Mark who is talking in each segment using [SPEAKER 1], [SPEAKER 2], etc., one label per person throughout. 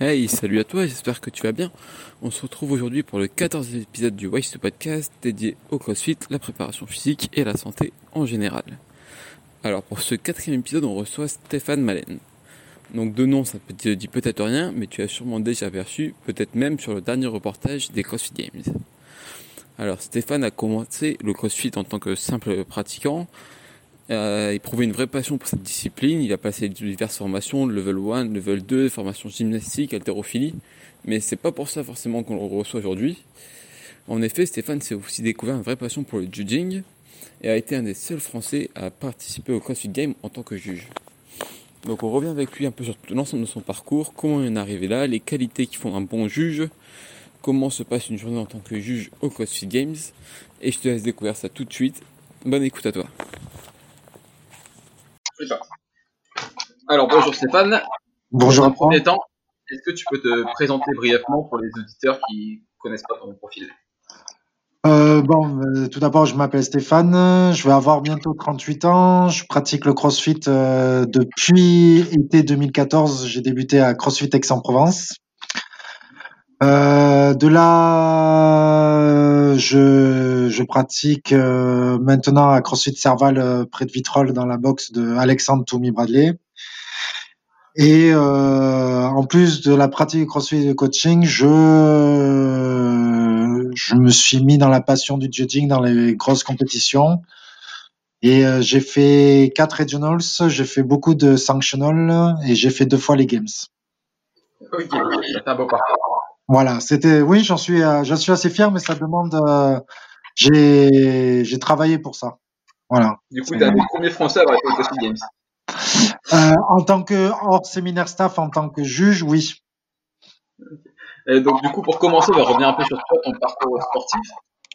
[SPEAKER 1] Hey, salut à toi, j'espère que tu vas bien. On se retrouve aujourd'hui pour le 14e épisode du Waste Podcast dédié au CrossFit, la préparation physique et la santé en général. Alors pour ce quatrième épisode, on reçoit Stéphane Malen. Donc de nom, ça te dit peut-être rien, mais tu as sûrement déjà aperçu, peut-être même sur le dernier reportage des CrossFit Games. Alors Stéphane a commencé le CrossFit en tant que simple pratiquant, euh, il prouvait une vraie passion pour cette discipline. Il a passé diverses formations, level 1, level 2, formation gymnastique, haltérophilie. Mais c'est pas pour ça forcément qu'on le reçoit aujourd'hui. En effet, Stéphane s'est aussi découvert une vraie passion pour le judging et a été un des seuls Français à participer au CrossFit Game en tant que juge. Donc on revient avec lui un peu sur l'ensemble de son parcours, comment il est arrivé là, les qualités qui font un bon juge, comment se passe une journée en tant que juge au CrossFit Games. Et je te laisse découvrir ça tout de suite. Bonne écoute à toi.
[SPEAKER 2] Alors bonjour Stéphane.
[SPEAKER 3] Bonjour.
[SPEAKER 2] Dans un premier temps, est-ce que tu peux te présenter brièvement pour les auditeurs qui connaissent pas ton profil?
[SPEAKER 3] Euh, bon, euh, tout d'abord, je m'appelle Stéphane, je vais avoir bientôt 38 ans, je pratique le CrossFit euh, depuis été 2014, j'ai débuté à CrossFit Aix-en-Provence. Euh, de là, je, je pratique euh, maintenant à CrossFit Serval euh, près de Vitrolles dans la box de Alexandre Toumi Bradley. Et en plus de la pratique de CrossFit et de coaching, je, je me suis mis dans la passion du judging dans les grosses compétitions. Et j'ai fait quatre regionals, j'ai fait beaucoup de sanctional et j'ai fait deux fois les games.
[SPEAKER 2] Ok, c'est un beau parcours.
[SPEAKER 3] Voilà, c'était oui, j'en suis euh, j'en suis assez fier, mais ça demande euh, j'ai j'ai travaillé pour ça. Voilà.
[SPEAKER 2] Du coup, tu un des premiers Français à avoir été CrossFit Games.
[SPEAKER 3] Euh, en tant que hors séminaire staff, en tant que juge, oui.
[SPEAKER 2] Et donc, du coup, pour commencer, on va revenir un peu sur toi, ton parcours sportif.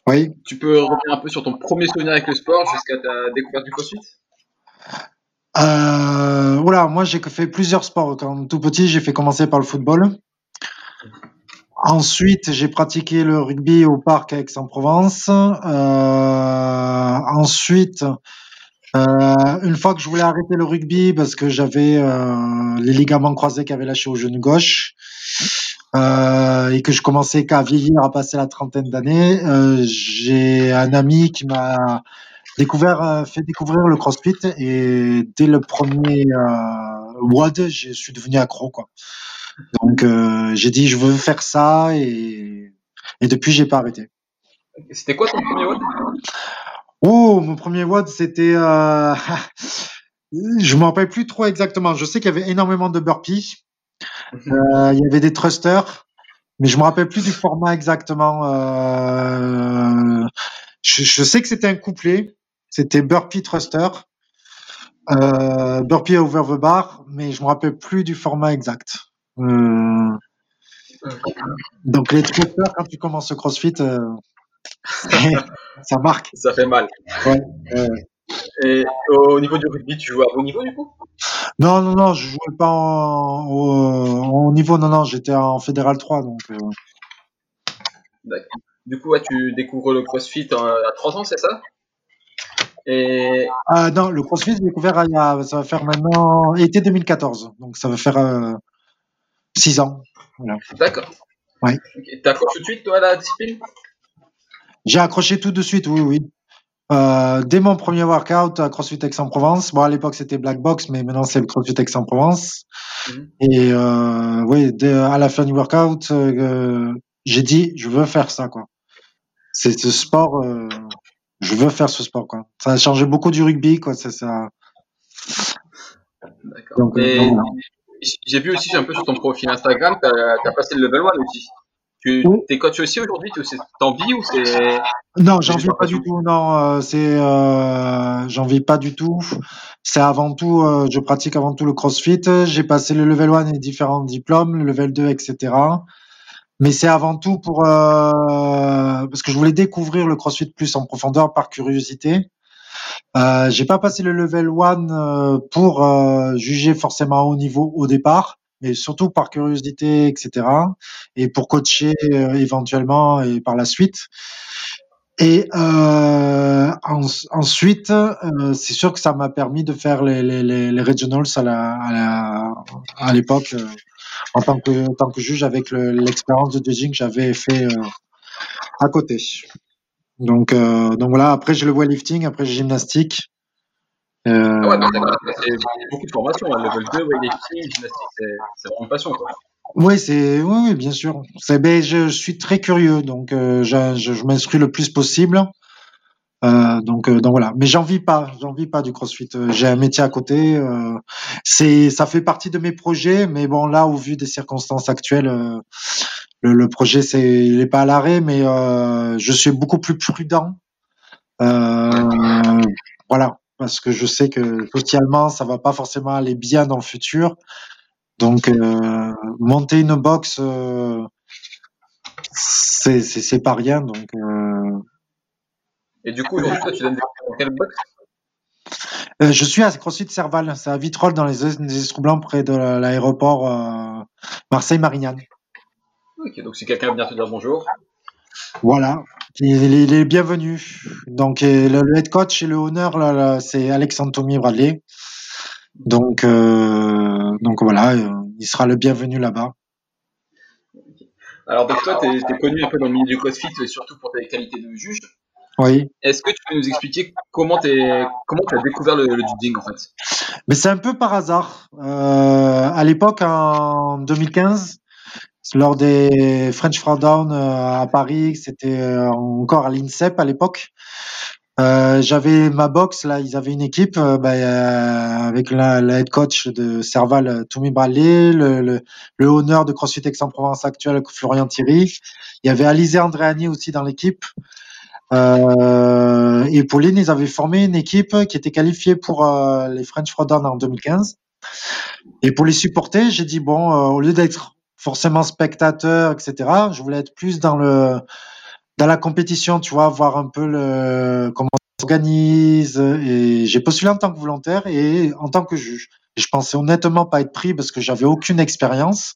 [SPEAKER 3] Oui.
[SPEAKER 2] Tu peux revenir un peu sur ton premier souvenir avec le sport jusqu'à ta découverte du CrossFit?
[SPEAKER 3] Euh, voilà, moi j'ai fait plusieurs sports. Quand tout petit, j'ai fait commencer par le football. Ensuite, j'ai pratiqué le rugby au parc Aix-en-Provence. Euh, ensuite, euh, une fois que je voulais arrêter le rugby parce que j'avais euh, les ligaments croisés qui avaient lâché au genou gauche euh, et que je commençais qu'à vieillir, à passer la trentaine d'années, euh, j'ai un ami qui m'a découvert, euh, fait découvrir le CrossFit et dès le premier WOD, je suis devenu accro quoi. Donc euh, j'ai dit je veux faire ça et, et depuis j'ai pas arrêté.
[SPEAKER 2] C'était quoi ton premier WOD?
[SPEAKER 3] Oh mon premier WOD c'était euh, je m'en rappelle plus trop exactement. Je sais qu'il y avait énormément de burpees. Euh, il y avait des thrusters, mais je me rappelle plus du format exactement. Euh, je, je, sais que c'était un couplet. C'était burpee thruster. Euh, burpee over the bar, mais je me rappelle plus du format exact. Euh... Donc les trotteurs, quand tu commences le CrossFit, euh... ça marque.
[SPEAKER 2] Ça fait mal.
[SPEAKER 3] Ouais, ouais.
[SPEAKER 2] Et au niveau du rugby, tu joues à haut niveau du coup?
[SPEAKER 3] Non, non, non, je jouais pas en, au, au niveau, non, non, j'étais en Fédéral 3. Donc, euh...
[SPEAKER 2] Du coup, ouais, tu découvres le CrossFit à 3 ans, c'est ça?
[SPEAKER 3] Et... Euh, non, le CrossFit, j'ai découvert il y a, ça va faire maintenant été 2014, donc ça va faire euh, 6 ans. Voilà.
[SPEAKER 2] D'accord.
[SPEAKER 3] Ouais.
[SPEAKER 2] Okay. T'accroches tout de suite, toi, à la discipline?
[SPEAKER 3] J'ai accroché tout de suite, oui, oui. Euh, dès mon premier workout à CrossFit Aix-en-Provence, bon, à l'époque c'était Black Box, mais maintenant c'est le CrossFit Aix-en-Provence. -hmm. Et euh, oui, dès, à la fin du workout, euh, j'ai dit, je veux faire ça, quoi. C'est ce sport, euh, je veux faire ce sport, quoi. Ça a changé beaucoup du rugby, quoi. C'est ça.
[SPEAKER 2] D'accord. Et... J'ai vu aussi un peu sur ton profil Instagram, tu as, passé le level 1 aussi. Tu oui. es coach aussi aujourd'hui T'en vis ou c'est
[SPEAKER 3] Non, j'en vis pas du tout? Non, euh, c'est euh, j'en vis pas du tout. C'est avant tout, euh, je pratique avant tout le CrossFit. J'ai passé le level 1 et différents diplômes, le level 2, etc. Mais c'est avant tout pour euh, parce que je voulais découvrir le CrossFit plus en profondeur par curiosité. Euh, j'ai pas passé le level 1 euh, pour euh, juger forcément haut niveau au départ, mais surtout par curiosité, etc. Et pour coacher éventuellement et par la suite. Et en, ensuite, c'est sûr que ça m'a permis de faire les, regionals à l'époque en tant que juge avec l'expérience de judging que j'avais fait à côté. Donc, donc voilà. Après, j'ai le weightlifting, après j'ai gymnastique.
[SPEAKER 2] Euh... Ah ouais, c'est beaucoup de formation. Hein. Level 2, weightlifting, gymnastique, c'est vraiment une passion. Quoi.
[SPEAKER 3] Oui, c'est oui, oui, bien sûr. C'est ben, je, suis très curieux, donc euh, je, je, je m'instruis le plus possible. Euh, donc, euh, donc voilà. Mais j'en vis pas, j'en vis pas du CrossFit. Euh, j'ai un métier à côté. Euh, c'est, ça fait partie de mes projets, mais bon là, au vu des circonstances actuelles, le, le, projet c'est, il est pas à l'arrêt, mais je suis beaucoup plus prudent. voilà, parce que je sais que socialement, ça va pas forcément aller bien dans le futur. Donc, euh, monter une box, euh, c'est pas rien. Donc, euh...
[SPEAKER 2] Et du coup, aujourd'hui, toi, tu donnes dans quelle box?
[SPEAKER 3] Euh, Je suis à CrossFit Serval, c'est à Vitrolles, dans les, les Blancs, près de l'aéroport euh, Marseille-Marignane.
[SPEAKER 2] Ok, donc si quelqu'un vient te dire bonjour.
[SPEAKER 3] Voilà, il, est bienvenu. Donc, le, head coach et le honneur, là, c'est Alexandre Tommy Bradley. Donc, euh, donc voilà, euh, il sera le bienvenu là-bas.
[SPEAKER 2] Alors, donc toi, tu es, connu un peu dans le milieu du CrossFit, surtout pour tes qualités de juge.
[SPEAKER 3] Oui.
[SPEAKER 2] Est-ce que tu peux nous expliquer comment tu comment as découvert le, le judging en fait?
[SPEAKER 3] Mais c'est un peu par hasard. Euh, à l'époque, en 2015, lors des French Throwdown euh, à Paris, c'était euh, encore à l'INSEP à l'époque. Euh, j'avais ma box là, ils avaient une équipe euh, bah, euh, avec la, la, head coach de Serval, Toumi Bralé, le, le, le honneur de CrossFit Aix-en-Provence actuel, Florian Thierry. Il y avait Alizé Andréani aussi dans l'équipe. Et Pauline, ils avaient formé une équipe qui était qualifiée pour les French Throwdown en 2015. Et pour les supporter, j'ai dit bon, au lieu d'être forcément spectateur, etc., je voulais être plus dans le dans la compétition, tu vois, voir un peu comment on s'organise. Et j'ai postulé en tant que volontaire et en tant que juge. Je pensais honnêtement pas être pris parce que j'avais aucune expérience.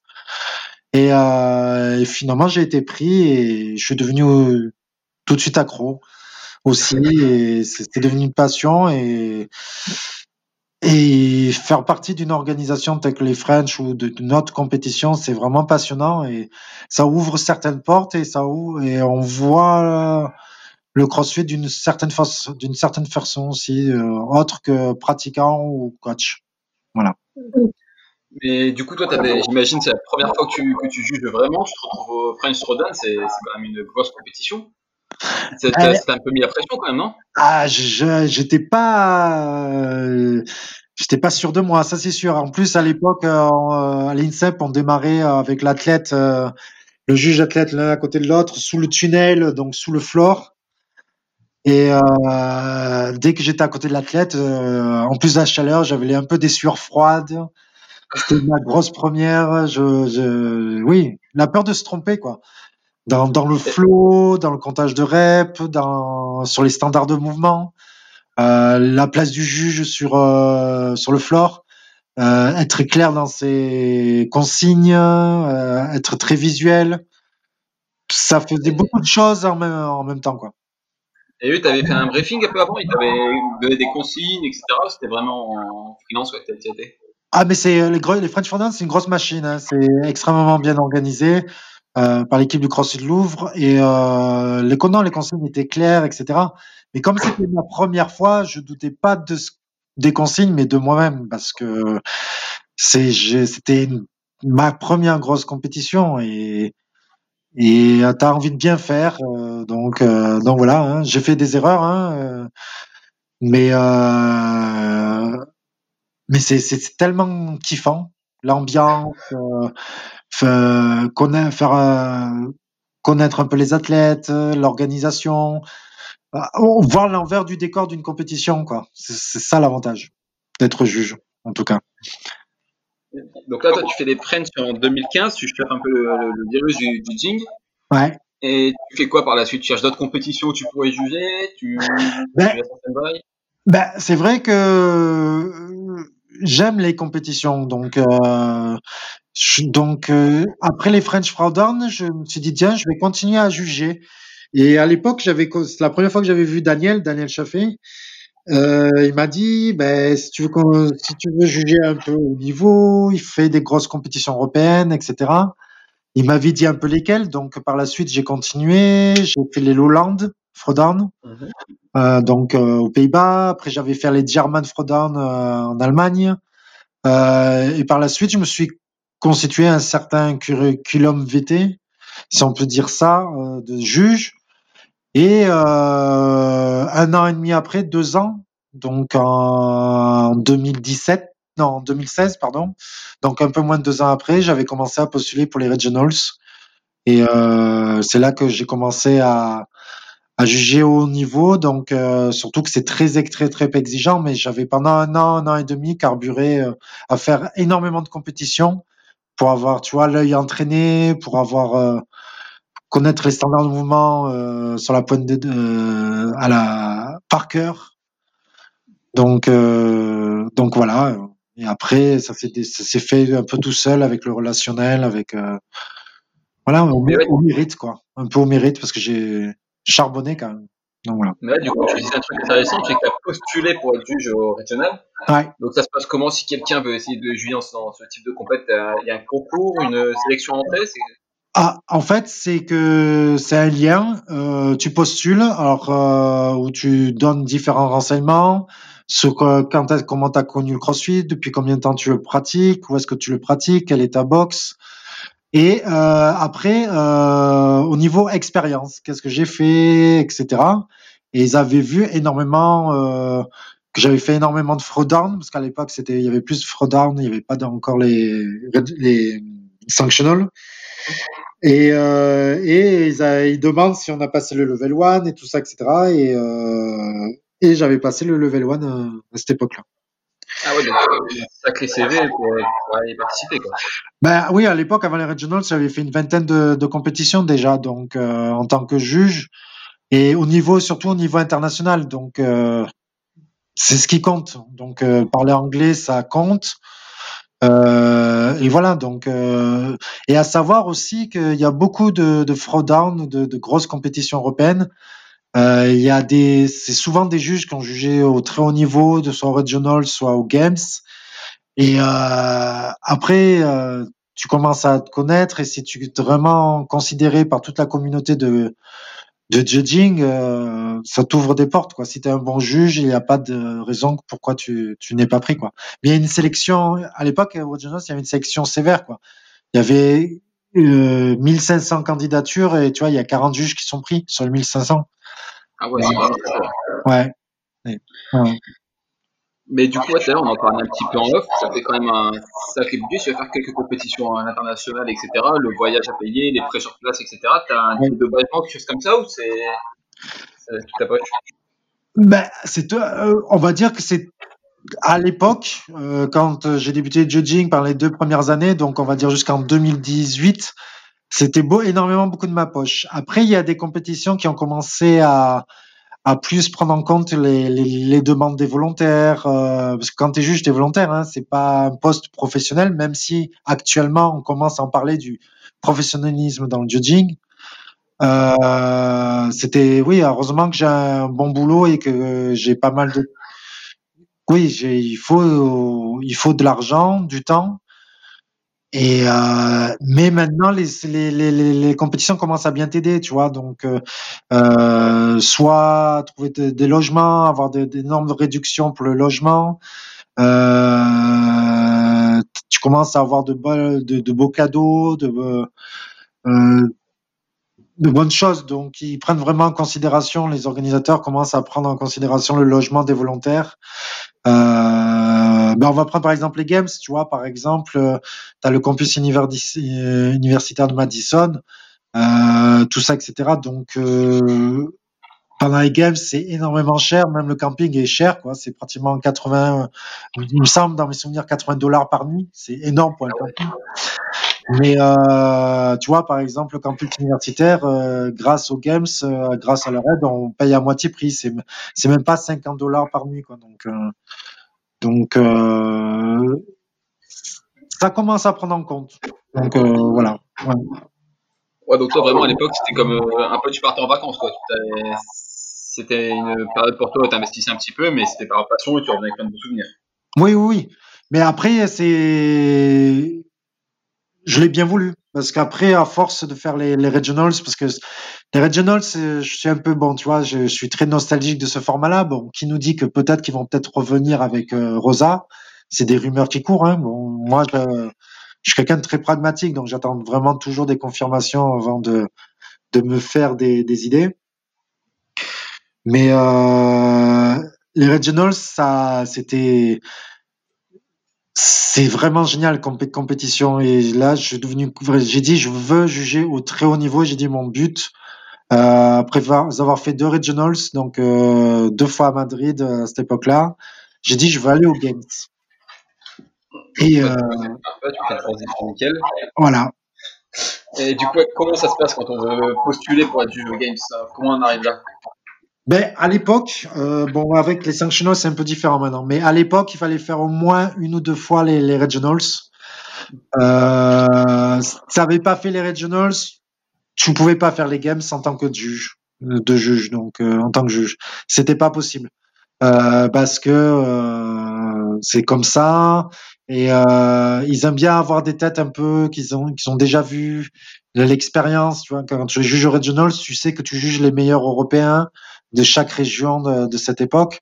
[SPEAKER 3] Et, euh, et, finalement, j'ai été pris et je suis devenu tout de suite accro aussi. Et c'était devenu une passion. Et, et faire partie d'une organisation telle que les French ou de, notre compétition, c'est vraiment passionnant et ça ouvre certaines portes et ça ouvre, et on voit le CrossFit d'une certaine façon, d'une certaine façon aussi, euh, autre que pratiquant ou coach. Voilà.
[SPEAKER 2] Mais du coup, toi, j'imagine, c'est la première fois que tu, que tu juges vraiment. Tu te retrouves au French Throwdown, c'est quand même une grosse compétition. C'est euh, un peu mis la pression quand même, non?
[SPEAKER 3] Ah, j'étais pas euh, j'étais pas sûr de moi, ça c'est sûr. En plus, à l'époque, euh, à l'INSEP, on démarrait avec l'athlète, le juge athlète l'un à côté de l'autre, sous le tunnel, donc sous le floor. Et dès que j'étais à côté de l'athlète, en plus de la chaleur, j'avais un peu des sueurs froides. C'était ma grosse première. Je, je, oui, la peur de se tromper, quoi dans, dans le flow, dans le comptage de reps, dans, sur les standards de mouvement, euh, la place du juge sur, euh, sur le floor, euh, être clair dans ses consignes, être très visuel. Ça faisait beaucoup de choses en même, en même temps. Quoi.
[SPEAKER 2] Et eux, tu avais fait un briefing un peu avant, ils t'avaient donné des consignes, etc. C'était vraiment en freelance que tu été?
[SPEAKER 3] Ah mais c'est les, les French Fondants, c'est une grosse machine, hein. c'est extrêmement bien organisé. Euh, par l'équipe du CrossFit Louvre et euh, les non, les consignes étaient claires, etc. Mais comme c'était ma première fois, je doutais pas de des consignes, mais de moi-même parce que c'était ma première grosse compétition et et tu as envie de bien faire, euh, donc euh, voilà. Hein, j'ai fait des erreurs, hein, euh, mais mais c'est tellement kiffant l'ambiance faire euh, connaître un peu les athlètes, l'organisation, euh, voir l'envers du décor d'une compétition, quoi. C'est ça l'avantage d'être juge, en tout cas.
[SPEAKER 2] Donc là, toi, tu fais des French en 2015, tu cherches un peu le, le, virus du, du Jing.
[SPEAKER 3] Ouais.
[SPEAKER 2] Et tu fais quoi par la suite? Tu cherches d'autres compétitions où tu pourrais juger? Tu,
[SPEAKER 3] ben, ben, c'est vrai que j'aime les compétitions, donc euh, donc, euh, après les French Throwdown, je me suis dit, tiens, je vais continuer à juger. Et à l'époque, j'avais, la première fois que j'avais vu Daniel, Daniel Chaffé. Euh, il m'a dit, ben, si tu veux, si tu veux juger un peu au niveau, il fait des grosses compétitions européennes, etc. Il m'avait dit un peu lesquelles, donc par la suite j'ai continué, j'ai fait les Lowlands, Frodown, mhm. euh, donc euh, aux Pays-Bas. Après j'avais fait les German Frodown euh, en Allemagne. et par la suite je me suis constitué un certain curriculum VT, si on peut dire ça, de juge. Et un an et demi après, deux ans, donc en 2017, non, en 2016, pardon. Donc un peu moins de deux ans après, j'avais commencé à postuler pour les Regionals. Et euh, c'est là que j'ai commencé à, à juger au niveau. Donc euh, surtout que c'est très très très exigeant, mais j'avais pendant un an, un an et demi carburé euh, à faire énormément de compétitions pour avoir, tu vois, l'œil entraîné, pour avoir euh, connaître les standards de mouvement euh, sur la pointe de, euh, à la par cœur. Donc euh, donc voilà. Et après, ça s'est fait un peu tout seul avec le relationnel, avec voilà, au, mérite quoi, un peu au mérite parce que j'ai charbonné quand même.
[SPEAKER 2] Donc voilà. Mais du coup, tu disais un truc intéressant, c'est que tu as postulé pour être juge au régional.
[SPEAKER 3] Ouais.
[SPEAKER 2] Donc ça se passe comment si quelqu'un veut essayer de juger dans ce type de compétition Il y a un concours, une sélection entrée
[SPEAKER 3] ah, en fait, c'est que c'est un lien. Euh, tu postules, alors euh, où tu donnes différents renseignements sur quand comment tu as connu le CrossFit, depuis combien de temps tu le pratiques, où est-ce que tu le pratiques, quelle est ta boxe. Et euh, après, euh, au niveau expérience, qu'est-ce que j'ai fait, etc. Et ils avaient vu énormément euh, que j'avais fait énormément de throwdown parce qu'à l'époque c'était il y avait plus de throwdown, il n'y avait pas encore les les sanctional. Et, euh, et ils, ils, demandent si on a passé le level 1 et tout ça, etc. Et, euh, et j'avais passé le level 1 euh, à cette époque-là.
[SPEAKER 2] Ah ouais, donc euh, sacré CV pour, pour aller participer. Quoi.
[SPEAKER 3] Ben oui, à l'époque, avant les regionals, j'avais fait une vingtaine de, compétitions déjà, donc euh, en tant que juge et au niveau, surtout au niveau international. Donc euh, c'est ce qui compte. Donc parler anglais, ça compte. Et voilà, donc et à savoir aussi qu'il y a beaucoup de, de throwdown, de, de grosses compétitions européennes. Euh, il y a des, c'est souvent des juges qui ont jugé au très haut niveau, soit au regional, soit aux games. Et euh, après, euh, tu commences à te connaître et si tu es vraiment considéré par toute la communauté de de judging, ça t'ouvre des portes. Quoi. Si tu es un bon juge, il n'y a pas de raison pourquoi tu, tu n'es pas pris. Quoi. Mais il y a une sélection, à l'époque, il y avait une sélection sévère. Quoi. Il y avait euh, 1500 candidatures et tu vois, il y a 40 juges qui sont pris sur les 1500.
[SPEAKER 2] Ah ouais, c'est
[SPEAKER 3] ouais.
[SPEAKER 2] ouais. Mais du coup, tout à l'heure, on en parlait un petit peu en off. Ça fait quand même un sacré budget. Tu vas faire quelques compétitions internationales, etc. Le voyage à payer, les frais sur place, etc. Tu as un oui. de basement, quelque chose comme ça, ou c'est tout ta poche
[SPEAKER 3] ben, c'est, euh, On va dire que c'est à l'époque, euh, quand j'ai débuté le judging par les deux premières années, donc on va dire jusqu'en 2018, c'était beau, énormément beaucoup de ma poche. Après, il y a des compétitions qui ont commencé à à plus prendre en compte les, les, les demandes des volontaires. Euh, parce que quand tu es juge, tu es volontaire, hein, c'est pas un poste professionnel, même si actuellement on commence à en parler du professionnalisme dans le judging. Euh, c'était, oui, heureusement que j'ai un bon boulot et que j'ai pas mal de. Oui, il faut, il faut de l'argent, du temps. Et euh, mais maintenant les, les, les, les, compétitions commencent à bien t'aider, tu vois. Donc euh, euh soit trouver des, logements, avoir des, des, normes de réduction pour le logement. Euh, tu commences à avoir de, beaux, de, de beaux cadeaux, de, euh, de bonnes choses. Donc ils prennent vraiment en considération, les organisateurs commencent à prendre en considération le logement des volontaires. Euh, ben on va prendre par exemple les games, tu vois, par exemple, euh, tu as le campus universitaire de Madison, euh, tout ça, etc. Donc, euh, pendant les games, c'est énormément cher, même le camping est cher, quoi. C'est pratiquement 80, il me semble, dans mes souvenirs, 80 dollars par nuit. C'est énorme pour un camping. Mais euh, tu vois, par exemple, le campus universitaire, euh, grâce aux games, euh, grâce à leur aide, on paye à moitié prix. C'est c'est même pas 50 dollars par nuit, quoi. Donc donc ça commence à prendre en compte. Donc voilà.
[SPEAKER 2] Ouais. ouais. donc toi vraiment à l'époque c'était comme un peu tu partais en vacances quoi. c'était une période pour toi où tu investissais un petit peu, mais c'était par passion et tu revenais avec plein de souvenirs.
[SPEAKER 3] Oui, oui, oui. Mais après, c'est. Je l'ai bien voulu. Parce qu'après, à force de faire les, les regionals, parce que les regionals, je suis un peu bon, tu vois, je, suis très nostalgique de ce format-là. Bon, qui nous dit que peut-être qu'ils vont peut-être revenir avec euh, Rosa? C'est des rumeurs qui courent. Hein. Bon, moi, je, je suis quelqu'un de très pragmatique, donc j'attends vraiment toujours des confirmations avant de, de me faire des, des idées. Mais euh, les regionals, ça, c'était, c'est vraiment génial comme compétition. Et là, je suis devenu, j'ai dit, je veux juger au très haut niveau. J'ai dit mon but. Euh, après avoir fait deux regionals, donc euh, deux fois à Madrid à cette époque-là, j'ai dit je veux aller aux Games.
[SPEAKER 2] Et euh.
[SPEAKER 3] Voilà.
[SPEAKER 2] Et du coup, comment ça se passe quand on veut postuler pour être juge aux Games Comment on arrive là?
[SPEAKER 3] Ben, à l'époque, euh, bon, avec les sanctionals, c'est un peu différent maintenant, mais à l'époque, il fallait faire au moins une ou deux fois les, les regionals. Euh, si tu n'avais pas fait les regionals, tu ne pouvais pas faire les games en tant que juge, de juge, donc euh, en tant que juge. C'était pas possible. Euh, parce que euh, c'est comme ça et euh, ils aiment bien avoir des têtes un peu qu'ils ont qu'ils ont déjà vu l'expérience tu vois quand tu juges aux regionals tu sais que tu juges les meilleurs européens de chaque région de, cette époque.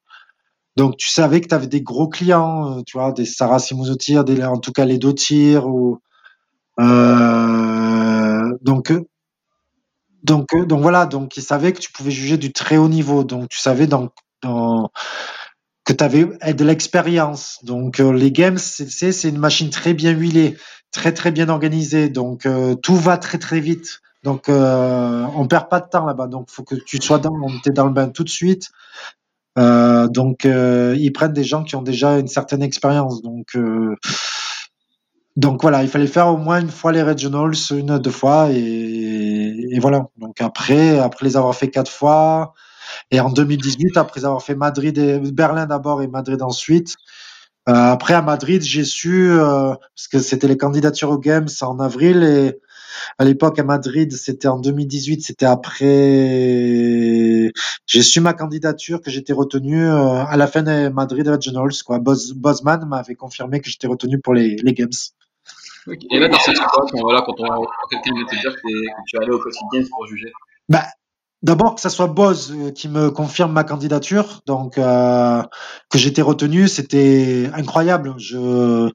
[SPEAKER 3] Donc tu savais que tu avais des gros clients, euh, tu vois, des des en tout cas les tirs ou euh, donc donc donc voilà, donc ils savaient que tu pouvais juger du très haut niveau. Donc tu savais que tu avais de l'expérience. Donc euh, les games, c'est une machine très bien huilée, très très bien organisée. Donc euh, tout va très très vite. Donc, euh, on perd pas de temps là-bas. Donc, faut que tu sois dans, dans le bain tout de suite. Euh, donc, euh, ils prennent des gens qui ont déjà une certaine expérience. Donc, euh, donc voilà, il fallait faire au moins une fois les regionals, une deux fois, et, voilà. Donc après, après les avoir fait quatre fois, et en 2018, après avoir fait Madrid et Berlin d'abord et Madrid ensuite. Après à Madrid, j'ai su parce que c'était les candidatures aux Games en avril à l'époque à Madrid, c'était en 2018, c'était après. J'ai su ma candidature que j'étais retenu euh, à la fin des Madrid Regionals. Quoi. Bosman m'avait confirmé que j'étais retenu pour les, les Games.
[SPEAKER 2] Et là, dans cette situation, voilà, quand, on, quelqu'un vient te dire que, tu es allé au quotidien pour juger
[SPEAKER 3] bah, D'abord que ça soit Boz euh, qui me confirme ma candidature, donc euh, que j'étais retenu, c'était incroyable. Je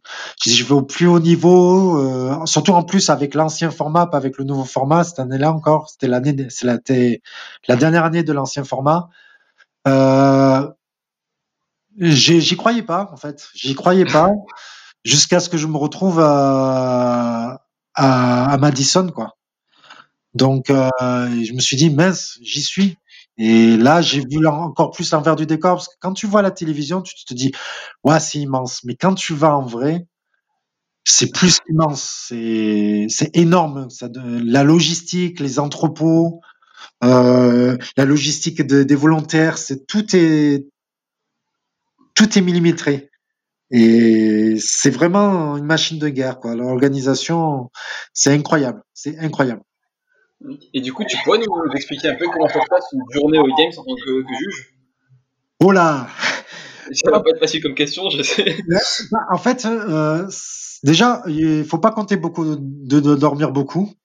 [SPEAKER 3] je vais au plus haut niveau, euh, surtout en plus avec l'ancien format, pas avec le nouveau format. Cette année-là encore, c'était l'année, la, la dernière année de l'ancien format. Euh, j'y croyais pas en fait, j'y croyais pas jusqu'à ce que je me retrouve à, à, à Madison quoi. Donc, euh, je me suis dit, mince, j'y suis. Et là, j'ai vu encore plus l'envers du décor, parce que quand tu vois la télévision, tu te dis, ouais, c'est immense. Mais quand tu vas en vrai, c'est plus immense. C'est, énorme. Ça, la logistique, les entrepôts, euh, la logistique de, des volontaires, c'est tout est, tout est millimétré. Et c'est vraiment une machine de guerre, quoi. L'organisation, c'est incroyable. C'est incroyable.
[SPEAKER 2] Et du coup, tu pourrais nous expliquer un peu comment ça se passe une journée au Games en tant que, juge?
[SPEAKER 3] Oh là
[SPEAKER 2] Ça va pas être facile comme question, je sais.
[SPEAKER 3] En fait, euh, déjà, il faut pas compter beaucoup de, dormir beaucoup.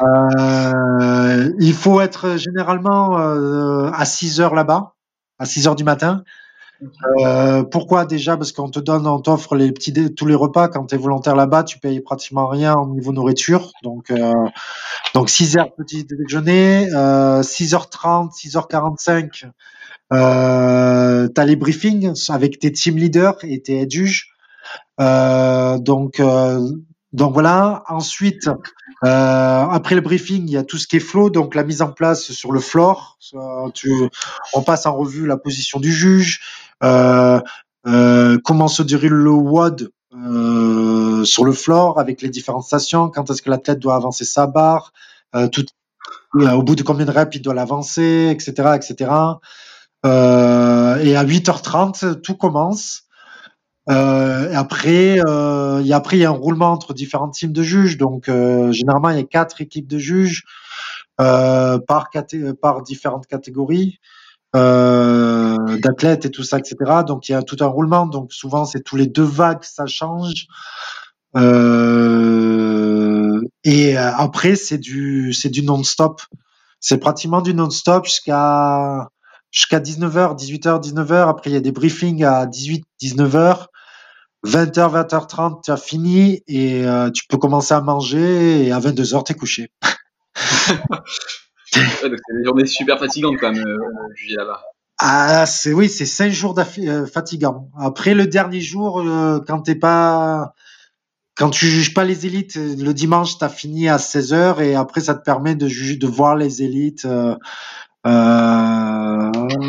[SPEAKER 3] Euh, il faut être généralement euh, à 6 heures là-bas, à 6 heures du matin. Euh, pourquoi déjà? Parce qu'on te donne, on t'offre tous les repas quand tu es volontaire là-bas, tu payes pratiquement rien au niveau nourriture. Donc euh, donc 6 heures petit déjeuner, euh, 6h30, 6h45, euh, tu les briefings avec tes team leaders et tes head juges. Euh, donc euh, donc voilà. Ensuite, euh, après le briefing, il y a tout ce qui est flow, donc la mise en place sur le floor. On passe en revue la position du juge, euh, euh, comment se déroule le WOD sur le floor avec les différentes stations, quand est-ce que l'athlète doit avancer sa barre, au bout de combien de reps il doit l'avancer, etc., etc. et à 8h30, tout commence. Euh, après, euh, après, il y a un roulement entre différentes teams de juges. Donc, euh, généralement, il y a quatre équipes de juges par, par différentes catégories. euh, d'athlètes et tout ça, etc. Donc il y a tout un roulement. Donc souvent c'est tous les deux vagues, ça change. Euh, et euh, après c'est du c'est du non-stop. C'est pratiquement du non-stop jusqu'à jusqu'à 19h, 18h, 19h. Après il y a des briefings à 18, 19h. 20h, 20h30, tu as fini et euh, tu peux commencer à manger et à 22h, tu es couché.
[SPEAKER 2] c'est des journées super fatigantes quand même, euh, là-bas.
[SPEAKER 3] Ah, c'est oui, c'est cinq jours euh, fatigants. Après le dernier jour, euh, quand t'es pas, quand tu juges pas les élites, le dimanche t'as fini à 16 h et après ça te permet de juger, de voir les élites euh,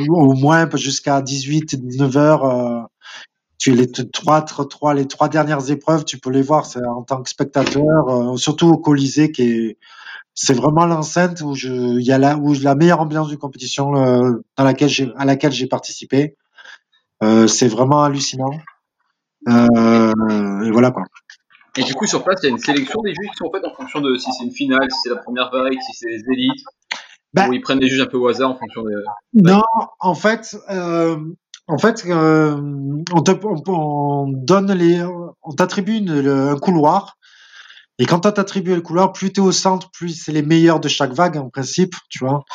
[SPEAKER 3] au moins jusqu'à 18, 19 h tu les trois, trois, les trois dernières épreuves, tu peux les voir en tant que spectateur, surtout au Colisée qui est c'est vraiment l'enceinte où je, il y a la, où la meilleure ambiance de compétition euh, dans laquelle j'ai, à laquelle j'ai participé. Euh, c'est vraiment hallucinant. Euh, et voilà quoi.
[SPEAKER 2] Et du coup, sur place, il y a une sélection des juges qui sont faites en fonction de si c'est une finale, si c'est la première vague, si c'est les élites, bah, ou ils prennent des juges un peu au hasard en fonction de.
[SPEAKER 3] Non, en fait, euh, en fait, euh, on, on, on, on t'attribue un couloir et quand tu attribué le couloir, plus tu es au centre, plus c'est les meilleurs de chaque vague en principe, tu vois.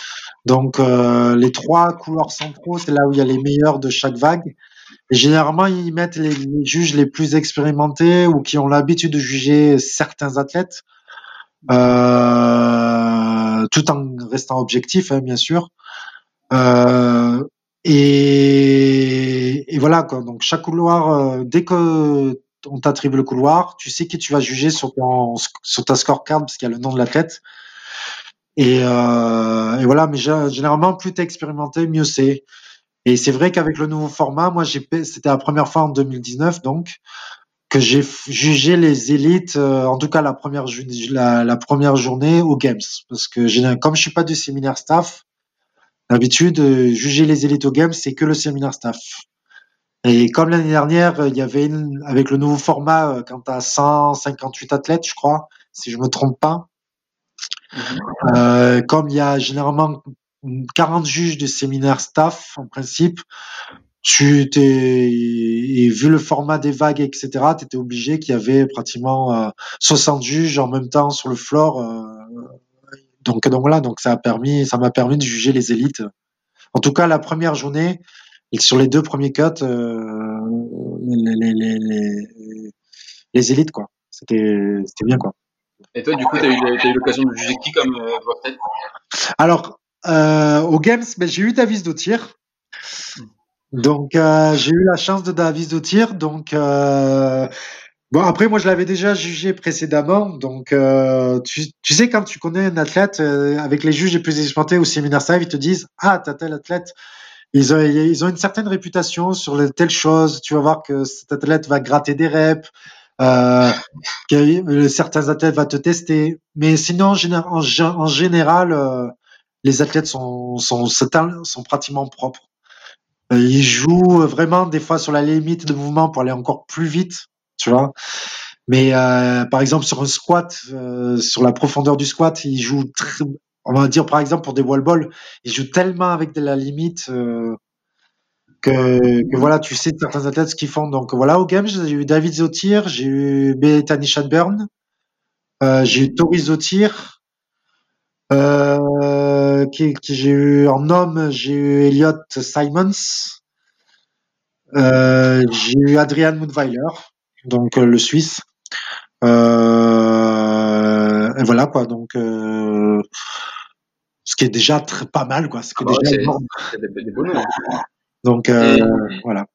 [SPEAKER 3] Donc euh, les trois couloirs centraux, c'est là où il y a les meilleurs de chaque vague. Et généralement, ils mettent les, juges les plus expérimentés ou qui ont l'habitude de juger certains athlètes, euh, tout en restant objectif, hein, bien sûr. Et, et, voilà. Donc chaque couloir, euh, dès que on t'attribue le couloir, tu sais qui tu vas juger sur, ta scorecard parce qu'il y a le nom de la tête. Et, euh, et voilà, mais généralement, plus t'es expérimenté, mieux c'est. Et c'est vrai qu'avec le nouveau format, moi, c'était la première fois en 2019, donc, que j'ai jugé les élites, euh, en tout cas la première, journée aux Games. Parce que comme je suis pas du séminaire staff, d'habitude, juger les élites aux Games, c'est que le séminaire staff. Et comme l'année dernière, il y avait une, avec le nouveau format, euh, quand tu as 158 athlètes, je crois, si je me trompe pas, mhm. euh, comme il y a généralement 40 juges de séminaire staff, en principe, tu t'es, et vu le format des vagues, etc., tu étais obligé qu'il y avait pratiquement euh, 60 juges en même temps sur le floor. Euh, donc, donc voilà, donc ça a permis, ça m'a permis de juger les élites. En tout cas, la première journée, et sur les deux premiers cuts, euh, les, les, les, les, élites, quoi. C'était bien, quoi.
[SPEAKER 2] Et toi, du coup, tu as eu, l'occasion de juger qui comme euh,
[SPEAKER 3] Alors, euh, au Games, ben, j'ai eu Davis tir. Donc, euh, j'ai eu la chance de Davis tir. Donc, euh, bon, après, moi, je l'avais déjà jugé précédemment. Donc, euh, tu, tu, sais, quand tu connais un athlète, avec les juges les plus expérimentés au séminaire Save, ils te disent Ah, t'as tel athlète ils ont, ils ont une certaine réputation sur les, telle chose. Tu vas voir que cet athlète va gratter des reps, euh, que certains athlètes vont te tester. Mais sinon, en, en, général, euh, les athlètes sont, sont, sont pratiquement propres. Euh, ils jouent vraiment des fois sur la limite de mouvement pour aller encore plus vite, tu vois. Mais euh, par exemple sur un squat, euh, sur la profondeur du squat, ils jouent très, on va dire par exemple pour des wall balls, ils jouent tellement avec de la limite euh, que, voilà, tu sais certains athlètes ce qu'ils font. Donc voilà, au game, j'ai eu David Zotir, j'ai eu Bethany Shadburn, euh, j'ai eu Tori Zotir, euh, qui, j'ai eu en homme, j'ai eu Elliot Simons, j'ai eu Adrian Mudweiler, donc le Suisse. Et voilà quoi, donc euh, ce qui est déjà très, pas mal, quoi. Ce qui est ah déjà énorme. Donc, euh, voilà.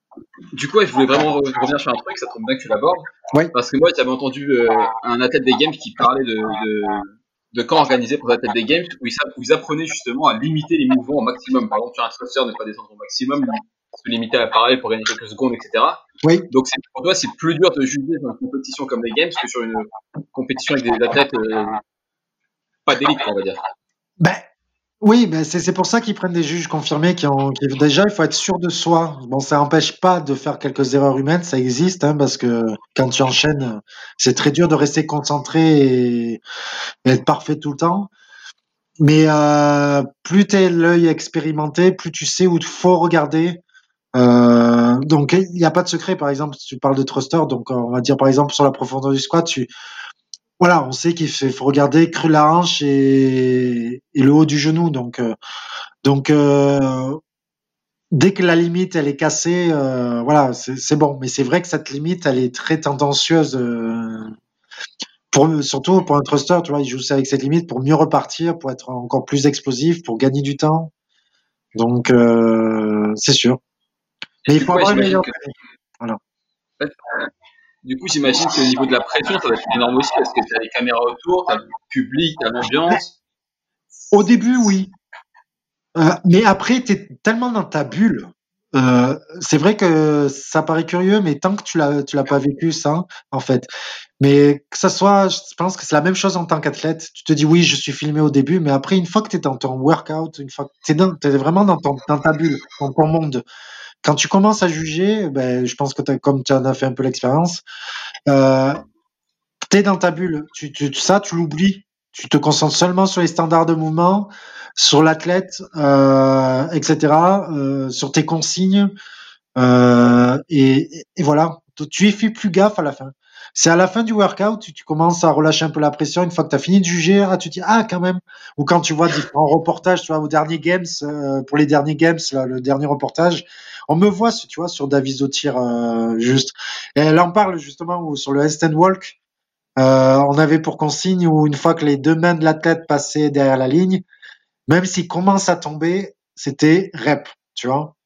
[SPEAKER 2] Du coup, je voulais vraiment revenir sur un truc, ça tombe bien que tu l'abordes. Oui. Parce que moi, j'avais entendu euh, un athlète des Games qui parlait de, de, de camps organisés pour l'athlète des Games où ils, apprenaient justement à limiter les mouvements au maximum. Par exemple, sur un thruster, ne pas descendre au maximum, se limiter à parler pour gagner quelques secondes, etc.
[SPEAKER 3] Oui.
[SPEAKER 2] Donc, pour toi, c'est plus dur de juger dans une compétition comme les Games que sur une compétition avec des athlètes euh, pas d'élite, on va dire.
[SPEAKER 3] Ben, oui, ben c'est pour ça qu'ils prennent des juges confirmés qui ont qui, déjà il faut être sûr de soi. Bon, ça n'empêche pas de faire quelques erreurs humaines, ça existe, hein, parce que quand tu enchaînes, c'est très dur de rester concentré et, être parfait tout le temps. mais euh, plus t'es l'œil expérimenté, plus tu sais où il faut regarder. Euh, donc il n'y a pas de secret. Par exemple, tu parles de thruster, donc on va dire par exemple sur la profondeur du squat, tu voilà, on sait qu'il faut regarder cru la hanche et, le haut du genou. Donc euh, euh, dès que la limite elle est cassée, euh, voilà, c'est bon. Mais c'est vrai que cette limite, elle est très tendancieuse. Euh, surtout pour un thruster, tu vois, il joue avec cette limite pour mieux repartir, pour être encore plus explosif, pour gagner du temps. Donc, euh, c'est sûr. Mais il faut avoir une meilleure. Voilà.
[SPEAKER 2] Du coup, j'imagine qu'au niveau de la pression, ça va être énorme aussi parce que tu as les caméras autour, tu as le public, tu as l'ambiance.
[SPEAKER 3] Au début, oui. Euh, mais après, tu es tellement dans ta bulle. Euh, c'est vrai que ça paraît curieux, mais tant que tu l'as, tu l'as pas vécu ça, en fait. Mais que ça soit, je pense que c'est la même chose en tant qu'athlète. Tu te dis oui, je suis filmé au début, mais après, une fois que tu es dans ton workout, une fois que tu es, vraiment dans, ton, dans ta bulle, dans ton monde, quand tu commences à juger, ben, je pense que as, comme tu en as fait un peu l'expérience, euh, tu es dans ta bulle. Tu, tu, ça, tu l'oublies. Tu te concentres seulement sur les standards de mouvement sur l'athlète, euh, etc., euh, sur tes consignes. Euh, et, et, voilà, tu y fais plus gaffe à la fin. C'est à la fin du workout, tu, tu, commences à relâcher un peu la pression. Une fois que tu as fini de juger, ah, tu te dis, ah, quand même. Ou quand tu vois différents reportages, tu vois, au dernier Games, euh, pour les derniers Games, là, le dernier reportage, on me voit, tu vois, sur Davis au tir, euh, juste. Et elle en parle justement où, sur le handstand walk. Euh, on avait pour consigne où une fois que les deux mains de l'athlète passaient derrière la ligne, même s'il commence à tomber, c'était rep, tu vois.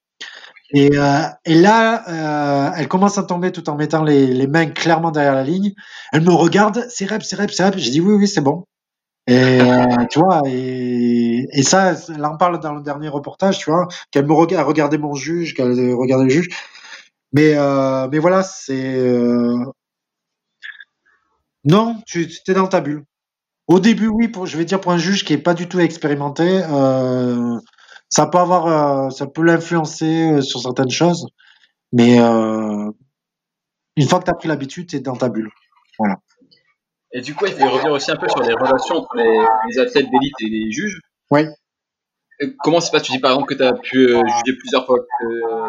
[SPEAKER 3] Et, euh, et là, euh, elle commence à tomber tout en mettant les, les, mains clairement derrière la ligne. Elle me regarde, c'est rep, c'est rep, c'est rep. J'ai dit oui, oui, c'est bon. Et euh, tu vois, et, et ça, elle en parle dans le dernier reportage, tu vois, qu'elle me regarde, regardait mon juge, qu'elle regardait le juge. Mais, euh, mais voilà, c'est. Euh, non, tu es dans ta bulle. Au début, oui, pour, je vais dire pour un juge qui est pas du tout expérimenté, euh, ça peut avoir, euh, ça peut l'influencer euh, sur certaines choses, mais euh, une fois que tu as pris l'habitude, tu es dans ta bulle. Voilà.
[SPEAKER 2] Et du coup, il faut revenir aussi un peu sur les relations entre les, les athlètes d'élite et les juges.
[SPEAKER 3] Oui.
[SPEAKER 2] Comment se passe? Tu dis par exemple que tu as pu juger plusieurs fois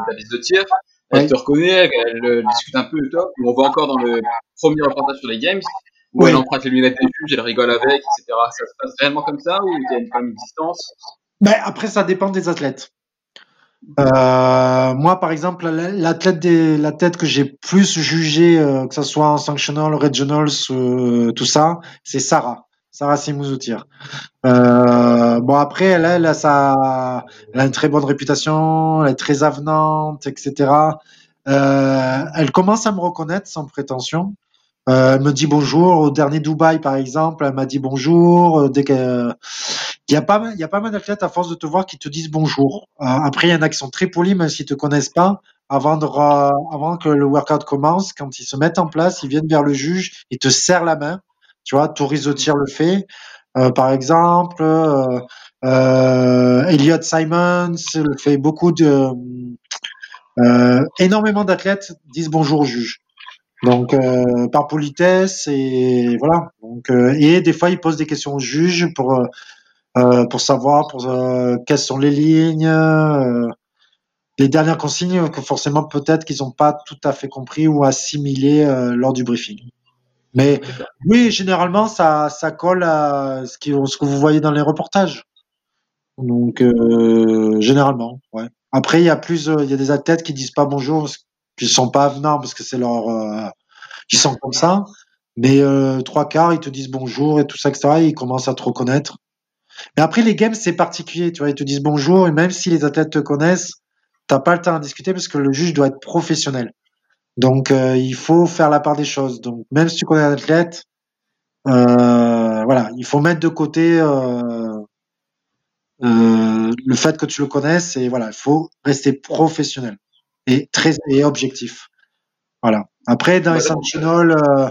[SPEAKER 2] David de tir. Elle oui. te reconnaît, elle, discute un peu de toi. On voit encore dans le premier reportage sur les games où oui. elle emprunte les lunettes des juges, elle rigole avec, etc. Ça se passe réellement comme ça ou il y a une, quand même une distance?
[SPEAKER 3] Ben, Après, ça dépend des athlètes. Euh, moi, par exemple, l'athlète la tête que j'ai plus jugé, euh, que ce soit en sanctional, regionals, euh, tout ça, c'est Sarah. Sarah Simouzoutier. Euh, bon après, elle, elle a sa, elle a une très bonne réputation, elle est très avenante, etc. Euh, elle commence à me reconnaître sans prétention. Euh, elle me dit bonjour. Au dernier Dubaï, par exemple, elle m'a dit bonjour. Dès que il y a pas y a pas mal d'athlètes à force de te voir qui te disent bonjour. Euh, après, il y en a qui sont très polis, même s'ils te connaissent pas. Avant de, avant que le workout commence, quand ils se mettent en place, ils viennent vers le juge, ils te serrent la main. Tu vois, Torizotir le fait, euh, par exemple. Euh, Elliot Simons le fait. Beaucoup de énormément d'athlètes disent bonjour au juge. Donc par politesse et voilà. Donc et des fois ils posent des questions au juge pour pour savoir pour quelles sont les lignes, les dernières consignes que forcément peut-être qu'ils n'ont pas tout à fait compris ou assimilé lors du briefing. Mais oui, généralement ça ça colle à ce, qui, ce que vous voyez dans les reportages. Donc généralement, ouais. Après il y a plus il y a des athlètes qui disent pas bonjour qui sont pas avenants parce que c'est leur euh, qui sont comme ça mais euh, trois quarts ils te disent bonjour et tout ça etc et ils commencent à te reconnaître mais après les games c'est particulier tu vois ils te disent bonjour et même si les athlètes te connaissent t'as pas le temps à discuter parce que le juge doit être professionnel donc euh, il faut faire la part des choses donc même si tu connais un athlète euh, voilà il faut mettre de côté euh, le fait que tu le connaisses et voilà il faut rester professionnel et très et objectif. Voilà. Après, dans les sanctionals, euh,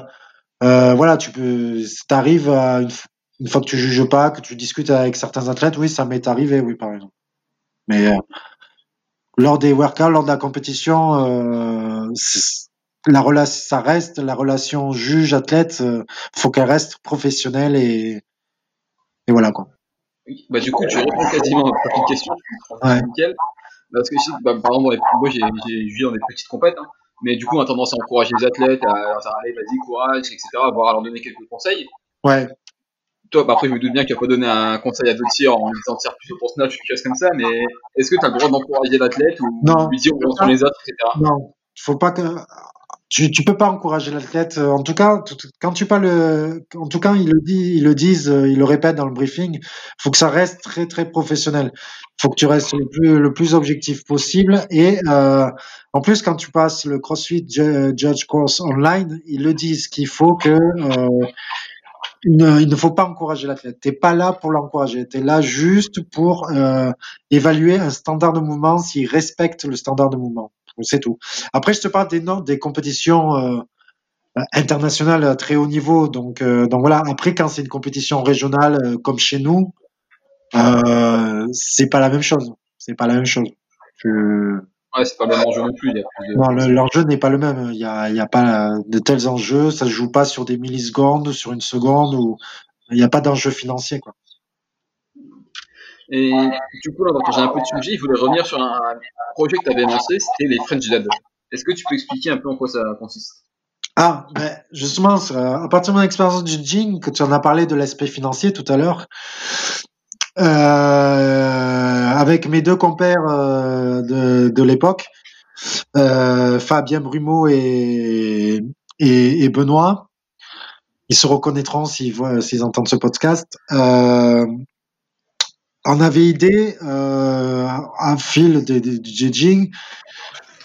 [SPEAKER 3] euh, voilà, tu peux, t'arrives à une, une, fois que tu juges pas, que tu discutes avec certains athlètes, oui, ça m'est arrivé, oui, par exemple. Mais euh, lors des workouts, lors de la compétition, euh, la relation, ça reste la relation juge-athlète, euh, faut qu'elle reste professionnelle et, et voilà quoi.
[SPEAKER 2] Bah, du coup, tu réponds quasiment à toute question. Ouais. Nickel. Parce que, bah, par exemple, moi, j'ai joué dans des petites compètes, hein. mais du coup, on a tendance à encourager les athlètes, à leur dire, allez, vas-y, courage, etc., voire à leur donner quelques conseils.
[SPEAKER 3] Ouais.
[SPEAKER 2] Toi, bah, après, je me doute bien qu'il n'y a pas donné un conseil à d'autres tirs en disant tire plutôt pour snatch ou quelque chose comme ça, mais est-ce que tu as le droit d'encourager l'athlète ou
[SPEAKER 3] non.
[SPEAKER 2] lui dire où sont les autres, etc.
[SPEAKER 3] Non, faut pas que tu, tu peux pas encourager l'athlète. Euh, en tout cas, quand tu parles, en tout cas, ils le disent, ils le disent, euh, ils le répètent dans le briefing. Faut que ça reste très très professionnel. Faut que tu restes le plus le plus objectif possible. Et euh, en plus, quand tu passes le CrossFit Judge Course online, ils le disent qu'il faut que euh, il ne, faut pas encourager l'athlète. T'es pas là pour l'encourager. Tu es là juste pour euh, évaluer un standard de mouvement s'il respecte le standard de mouvement. C'est tout. Après, je te parle des, des compétitions euh, internationales à très haut niveau. Donc, euh, donc voilà. Après, quand c'est une compétition régionale euh, comme chez nous, euh, c'est pas la même chose. C'est pas la même chose.
[SPEAKER 2] Ouais, c'est pas le même enjeu non plus.
[SPEAKER 3] Non, l'enjeu n'est pas le même. Il y a, il a pas de tels enjeux. Ça se joue pas sur des millisecondes, sur une seconde, ou il n'y a pas d'enjeu financier, quoi.
[SPEAKER 2] Et du coup, là, j'ai un peu de sujet, je voulais revenir sur un projet que tu avais lancé, c'était les French Dead. Est-ce que tu peux expliquer un peu en quoi ça consiste?
[SPEAKER 3] Ah, ben, justement, à partir de mon expérience du jing, que tu en as parlé de l'aspect financier tout à l'heure, avec mes deux compères euh, de, de l'époque, euh, Fabien Brumeau et, Benoît, ils se reconnaîtront s'ils entendent ce podcast. Euh, on avait idée, euh, un fil du judging,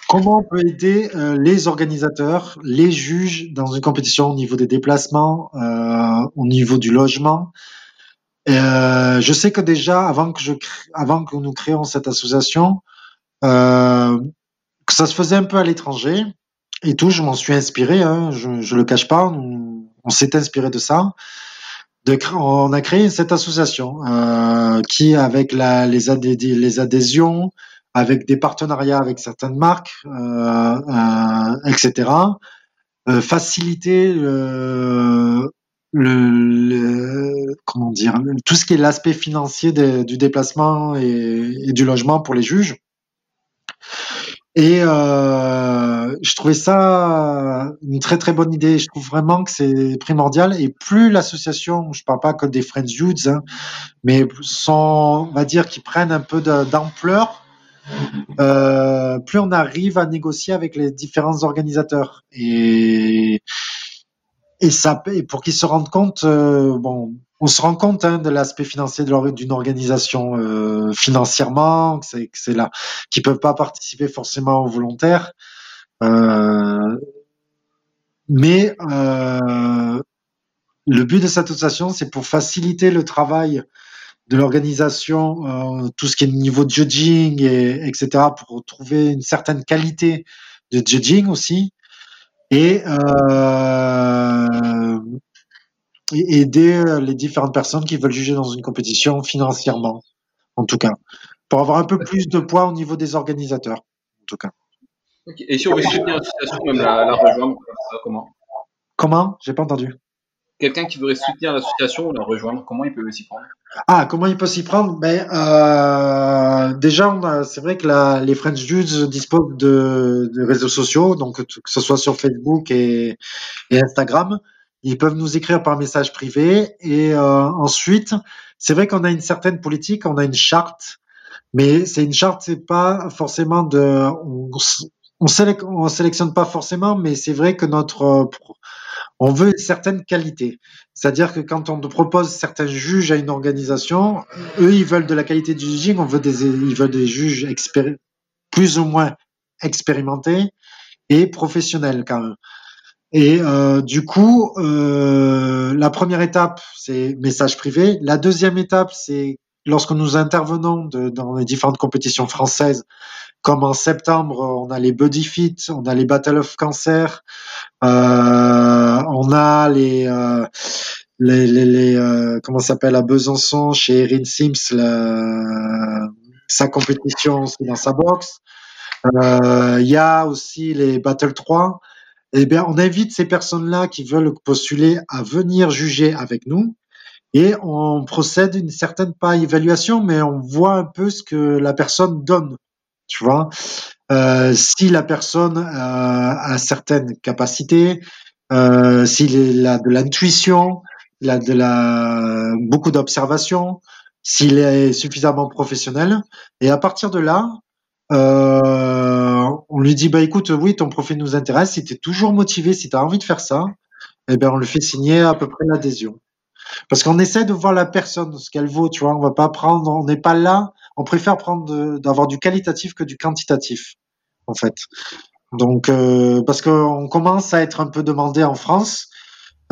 [SPEAKER 3] comment on peut aider euh, les organisateurs, les juges dans une compétition au niveau des déplacements, euh, au niveau du logement. Euh, je sais que déjà, avant que, je, avant que nous créions cette association, euh, que ça se faisait un peu à l'étranger et tout, je m'en suis inspiré, hein, je, ne le cache pas, on, s'est inspiré de ça on a créé cette association euh, qui, avec la, les, adhésions, avec des partenariats avec certaines marques, euh, euh, etc., euh, faciliter le, le, comment dire tout ce qui est l'aspect financier du déplacement et, du logement pour les juges. Et euh, je trouvais ça une très très bonne idée. Je trouve vraiment que c'est primordial. Et plus l'association, je parle pas que des Friends Youths, hein, mais sont, on va dire, qui prennent un peu d'ampleur, euh, plus on arrive à négocier avec les différents organisateurs. Et et ça et pour qu'ils se rendent compte, euh, bon, on se rend compte hein, de l'aspect financier d'une organisation euh, financièrement, que c'est, là, qui peuvent pas participer forcément aux volontaires. Euh, mais euh, le but de cette association, c'est pour faciliter le travail de l'organisation, euh, tout ce qui est niveau de judging, et, etc., pour trouver une certaine qualité de judging aussi. Et euh, et aider euh, les différentes personnes qui veulent juger dans une compétition financièrement, en tout cas, pour avoir un peu plus de poids au niveau des organisateurs, en tout cas.
[SPEAKER 2] Et si on veut soutenir l'association, même la, la rejoindre, comment?
[SPEAKER 3] Comment? J'ai pas entendu.
[SPEAKER 2] Quelqu'un qui voudrait soutenir l'association ou la rejoindre, comment il peut s'y prendre?
[SPEAKER 3] Ah, comment il peut s'y prendre? Ben euh, déjà, c'est vrai que la, les French Dudes disposent de, réseaux sociaux, donc que ce soit sur Facebook et, Instagram. Ils peuvent nous écrire par message privé. Et euh, ensuite, c'est vrai qu'on a une certaine politique, on a une charte, mais c'est une charte, c'est pas forcément de, on, on, sélectionne pas forcément, mais c'est vrai que notre, on veut une certaine qualité. C'est-à-dire que quand on propose certains juges à une organisation, eux, ils veulent de la qualité du juging, on veut des, ils veulent des juges plus ou moins expérimentés et professionnels quand même. Et euh, du coup, euh, la première étape, c'est message privé. La deuxième étape, c'est lorsque nous intervenons dans les différentes compétitions françaises, comme en septembre, on a les Buddy Fit, on a les Battle of Cancer, euh, on a les euh, les, euh, comment s'appelle à Besançon chez Erin Sims la, sa compétition dans sa boxe. Euh, il y a aussi les Battle 3 eh bien, on invite ces personnes-là qui veulent postuler à venir juger avec nous. Et on procède une certaine pas évaluation, mais on voit un peu ce que la personne donne. Tu vois, euh, si la personne a certaines capacités, euh, s'il a de l'intuition, il a de la beaucoup d'observation, s'il est suffisamment professionnel, et à partir de là, euh, on lui dit bah écoute, oui, ton profil nous intéresse, si tu es toujours motivé, si tu as envie de faire ça, eh ben on lui fait signer à peu près l'adhésion. Parce qu'on essaie de voir la personne, ce qu'elle vaut, tu vois. On va pas prendre, on n'est pas là. On préfère prendre d'avoir du qualitatif que du quantitatif, en fait. Donc, euh, parce qu'on commence à être un peu demandé en France.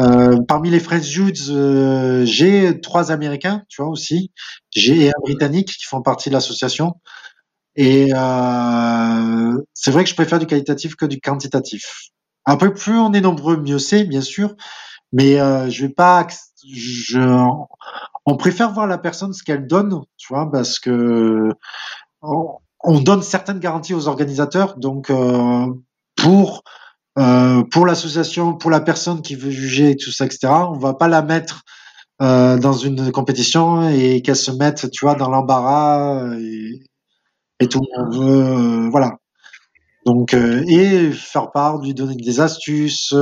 [SPEAKER 3] Euh, parmi les French Judes, euh, j'ai trois Américains, tu vois aussi. J'ai un Britannique qui font partie de l'association. Et euh, c'est vrai que je préfère du qualitatif que du quantitatif. Un peu plus on est nombreux, mieux c'est, bien sûr. Mais euh, je vais pas, on préfère voir la personne ce qu'elle donne, tu vois, parce que on, on donne certaines garanties aux organisateurs. Donc euh, pour euh, pour l'association, pour la personne qui veut juger tout ça, etc. On va pas la mettre euh, dans une compétition et qu'elle se mette, tu vois, dans l'embarras et, et, tout. Voilà. Donc et faire part, lui donner des astuces,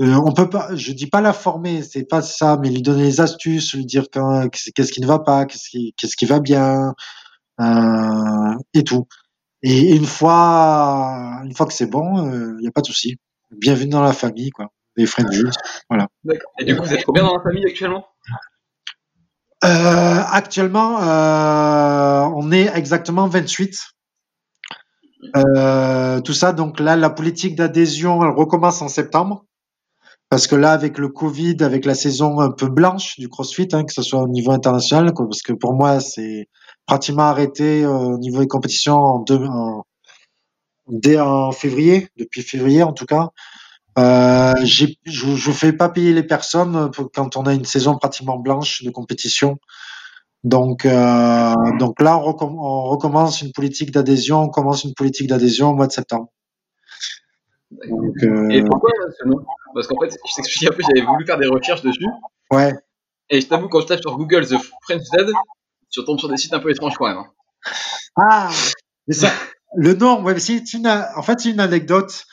[SPEAKER 3] euh, on peut pas, je dis pas la former, c'est pas ça, mais lui donner les astuces, lui dire qu'est-ce qui ne va pas, qu'est-ce qui, qu'est-ce qui va bien, euh, et tout. Et une fois, une fois que c'est bon, il euh, n'y a pas de souci. Bienvenue dans la famille, quoi. Les frères de voilà.
[SPEAKER 2] D'accord. Et du coup, vous êtes combien dans la famille actuellement?
[SPEAKER 3] Euh, Actuellement, euh, on est exactement 28. Euh, tout ça, donc là, la politique d'adhésion, elle recommence en septembre. Parce que là, avec le Covid, avec la saison un peu blanche du CrossFit, hein, que ce soit au niveau international, parce que pour moi, c'est pratiquement arrêté euh, au niveau des compétitions en deux, dès en février, depuis février en tout cas. Euh, je ne fais pas payer les personnes quand on a une saison pratiquement blanche de compétition. Donc, euh, donc là, on, on, recommence une politique d'adhésion. On commence une politique d'adhésion au mois de septembre.
[SPEAKER 2] Euh, et pourquoi ce nom Parce qu'en fait, je t'explique un peu, j'avais voulu faire des recherches dessus.
[SPEAKER 3] Ouais.
[SPEAKER 2] Et je t'avoue, quand je tape sur Google The French Dead, je tombe sur des sites un peu étranges quand même. Hein.
[SPEAKER 3] Ah, mais ça, le nom, ouais, c'est une, en fait, c'est une anecdote.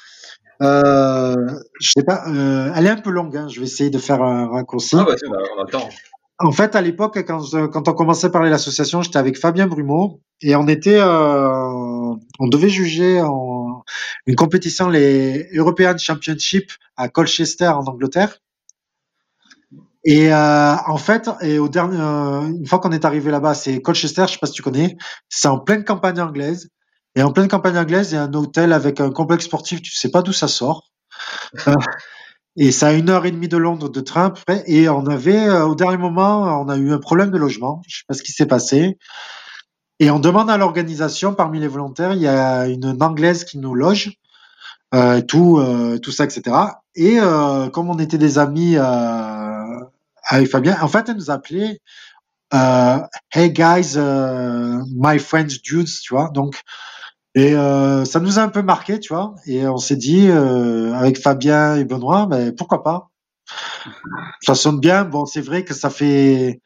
[SPEAKER 3] Euh, je sais pas, euh, elle est un peu longue. Hein, je vais essayer de faire un raccourci.
[SPEAKER 2] Ah bah, on a le temps.
[SPEAKER 3] En fait, à l'époque, quand, quand on commençait à parler de l'association, j'étais avec Fabien Brumeau et on était, euh, on devait juger en une compétition, les European Championship à Colchester en Angleterre. Et euh, en fait, et au dernier, euh, une fois qu'on est arrivé là-bas, c'est Colchester, je sais pas si tu connais, c'est en pleine campagne anglaise. Et en pleine campagne anglaise, il y a un hôtel avec un complexe sportif, tu sais pas d'où ça sort. Et ça a une heure et demie de Londres de train. Et on avait, euh, au dernier moment, on a eu un problème de logement. Je sais pas ce qui s'est passé. Et on demande à l'organisation, parmi les volontaires, il y a une anglaise qui nous loge, euh, tout, euh, tout ça, etc. Et euh, comme on était des amis euh, avec Fabien, en fait, elle nous appelait euh, Hey guys, my friends dudes, tu vois. Donc, et euh, ça nous a un peu marqué, tu vois. Et on s'est dit, avec Fabien et Benoît, mais ben, pourquoi pas? Ça sonne bien. Bon, c'est vrai que ça fait.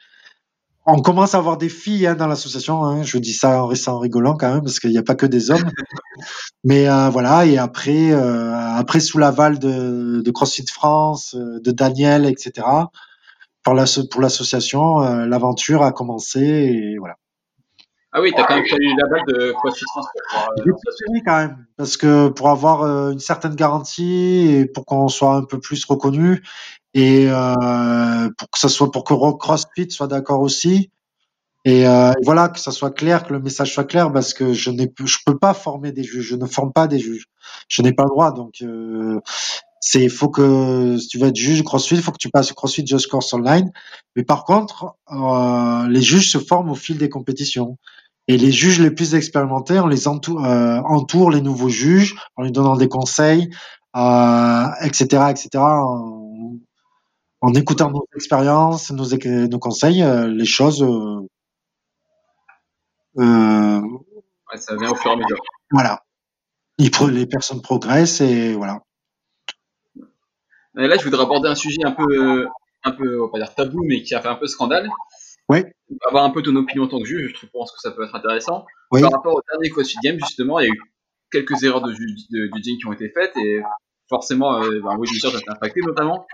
[SPEAKER 3] On commence à avoir des filles hein, dans l'association. Hein. Je dis ça en restant rigolant quand même, parce qu'il n'y a pas que des hommes. Mais euh, voilà. Et après, euh, après sous l'aval de, de CrossFit France, euh, de Daniel, etc. Pour l'association, euh, l'aventure a commencé et voilà.
[SPEAKER 2] Ah oui, t'as quand même eu la balle de CrossFit France.
[SPEAKER 3] J'ai préféré quand même, parce que pour avoir euh, une certaine garantie et pour qu'on soit un peu plus reconnu et euh, pour que ça soit pour que CrossFit soit d'accord aussi. Et, euh, voilà, que ça soit clair, que le message soit clair, parce que je n'ai, je peux pas former des juges, je ne forme pas des juges, je n'ai pas le droit. Donc, euh, c'est, faut que si tu veux être juge CrossFit, faut que tu passes CrossFit Just Course Online. Mais par contre, euh, les juges se forment au fil des compétitions. Et les juges les plus expérimentés, on les entoure, euh, entoure les nouveaux juges en lui donnant des conseils, euh, etc., etc. En, en, écoutant nos expériences, nos, nos conseils, euh, les choses. Euh,
[SPEAKER 2] euh, ouais, ça vient au fur et à mesure.
[SPEAKER 3] Voilà. Il, les personnes progressent et voilà.
[SPEAKER 2] Et là, je voudrais aborder un sujet un peu un peu, on va pas dire tabou, mais qui a fait un peu scandale.
[SPEAKER 3] Oui.
[SPEAKER 2] Avoir un peu ton opinion en tant que juge, je pense que ça peut être intéressant. Par rapport au dernier CrossFit Game, justement, il y a eu quelques erreurs de, judging qui ont été faites et forcément, euh, ben, Will a été impacté notamment.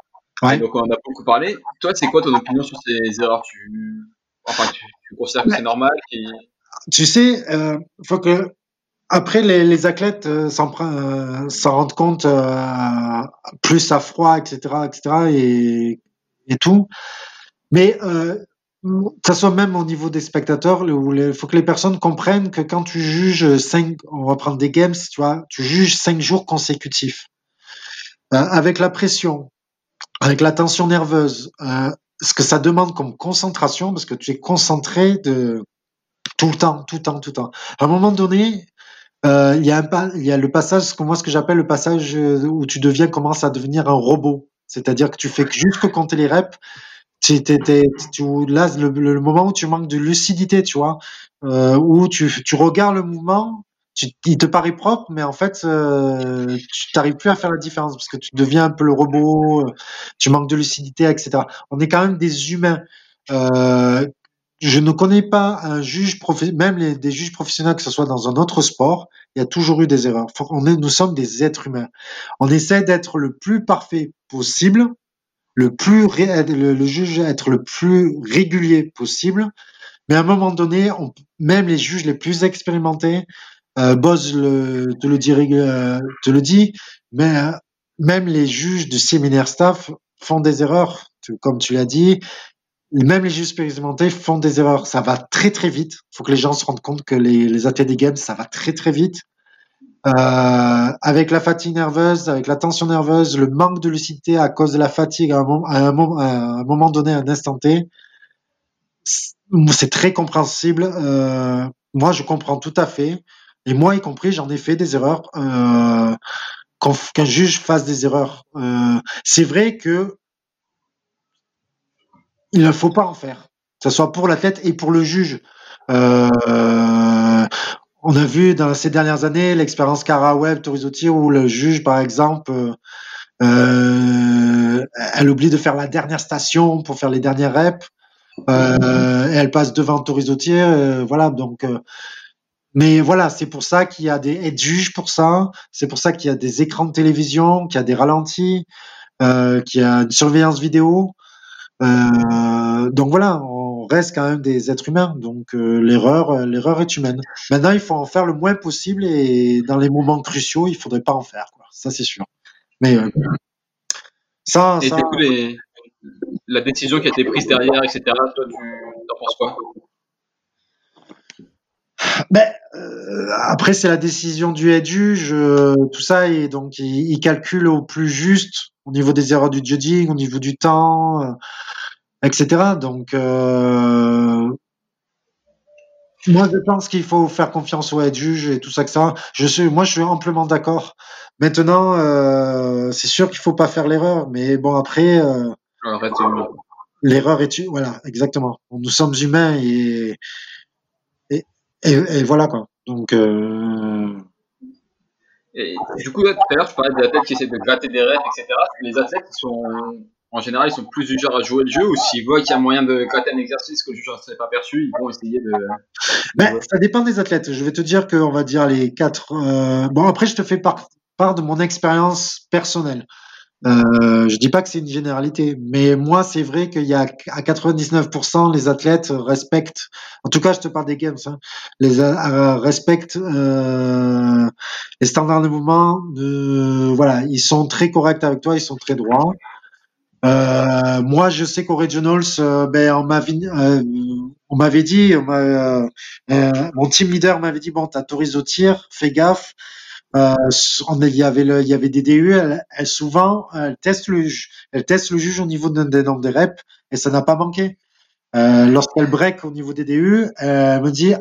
[SPEAKER 2] Ouais. Donc on a beaucoup parlé. Toi, c'est quoi ton opinion sur ces erreurs? Tu... Enfin, tu, considères que c'est normal
[SPEAKER 3] Tu sais, euh, faut que après les, les athlètes euh, s'en euh, rendent compte euh, plus à froid, etc., etc. et, et tout. Mais euh, ça soit même au niveau des spectateurs, il faut que les personnes comprennent que quand tu juges cinq, on va prendre des games, tu vois, tu juges cinq jours consécutifs, euh, avec la pression, avec la tension nerveuse, euh, ce que ça demande comme concentration, parce que tu es concentré de tout le temps, tout le temps, tout le temps. À un moment donné, euh, il y a le passage, moi ce que j'appelle le passage où tu deviens, commence à devenir un robot. C'est-à-dire que tu fais juste compter les reps tu, là, le, moment où tu manques de lucidité, tu vois, euh, où tu, tu regardes le mouvement, tu, il te paraît propre, mais en fait, euh, tu n'arrives plus à faire la différence parce que tu deviens un peu le robot, euh, tu manques de lucidité, etc. On est quand même des humains. Euh, je ne connais pas un juge, même les, des juges professionnels, que ce soit dans un autre sport, il y a toujours eu des erreurs. On est, nous sommes des êtres humains. On essaie d'être le plus parfait possible le plus le, le, juge être le plus régulier possible. Mais à un moment donné, on, même les juges les plus expérimentés, euh, Boz le, te le dit, euh, te le dit, mais euh, même les juges du séminaire staff font des erreurs, comme tu l'as dit. Même les juges expérimentés font des erreurs. Ça va très très vite. Il faut que les gens se rendent compte que les, les des games, ça va très très vite. Euh, avec la fatigue nerveuse, avec la tension nerveuse, le manque de lucidité à cause de la fatigue à un, moment, à un, à un moment donné, à un instant T, c'est très compréhensible. Euh, moi, je comprends tout à fait. Et moi, y compris, j'en ai fait des erreurs. Euh, Qu'un juge fasse des erreurs. Euh, c'est vrai que il ne faut pas en faire, que ce soit pour l'athlète et pour le juge. Euh, on a vu dans ces dernières années l'expérience Cara Web, Torizotti, où le juge, par exemple, elle oublie de faire la dernière station pour faire les dernières reps. Et elle passe devant Torizotti, voilà. Donc, mais voilà, c'est pour ça qu'il y a des aides juges pour ça. C'est pour ça qu'il y a des écrans de télévision, qu'il y a des ralentis, euh, qu'il y a une surveillance vidéo. Euh, donc voilà, on reste quand même des êtres humains, donc euh, l'erreur, l'erreur est humaine. Maintenant, il faut en faire le moins possible et dans les moments cruciaux, il faudrait pas en faire, quoi. Ça c'est sûr. Mais
[SPEAKER 2] ça, et ça... Les... la décision qui a été prise derrière, etc. Toi, tu en penses quoi?
[SPEAKER 3] Ben, euh, après, c'est la décision du head juge, tout ça, et donc il, il, calcule au plus juste au niveau des erreurs du judging, au niveau du temps, euh, etc. Donc, euh, moi, je pense qu'il faut faire confiance au head juge et tout ça que ça. Je suis, moi, je suis amplement d'accord. Maintenant, euh, c'est sûr qu'il faut pas faire l'erreur, mais bon, après, euh, l'erreur est, voilà, exactement. Nous sommes humains et et, voilà quoi. Donc, euh,
[SPEAKER 2] et du coup, là, tout à l'heure, je parlais des athlètes qui essaient de gratter des rêves, etc. Les athlètes, ils sont, en général, ils sont plus du genre à jouer le jeu ou s'ils voient qu'il y a moyen de gratter un exercice que le juge ne pas perçu, ils vont essayer de.
[SPEAKER 3] Ben, ça dépend des athlètes. Je vais te dire que, on va dire les quatre. Euh... Bon, après, je te fais part, part de mon expérience personnelle. Euh, je dis pas que c'est une généralité, mais moi c'est vrai qu'il y a à 99% les athlètes respectent. En tout cas, je te parle des games, hein, les euh, respectent euh, les standards de mouvement. De, voilà, ils sont très corrects avec toi, ils sont très droits. Euh, moi, je sais qu'au Regionals, euh, ben, on m'avait, euh, on dit, on mon team leader m'avait dit, bon, t'as au tir, fais gaffe. Euh, il y avait le, il y avait des DU. Elle, souvent, elle teste le, elle teste le juge au niveau des nombres des reps et ça n'a pas manqué. Euh, Lorsqu'elle break au niveau des DU, elle me dit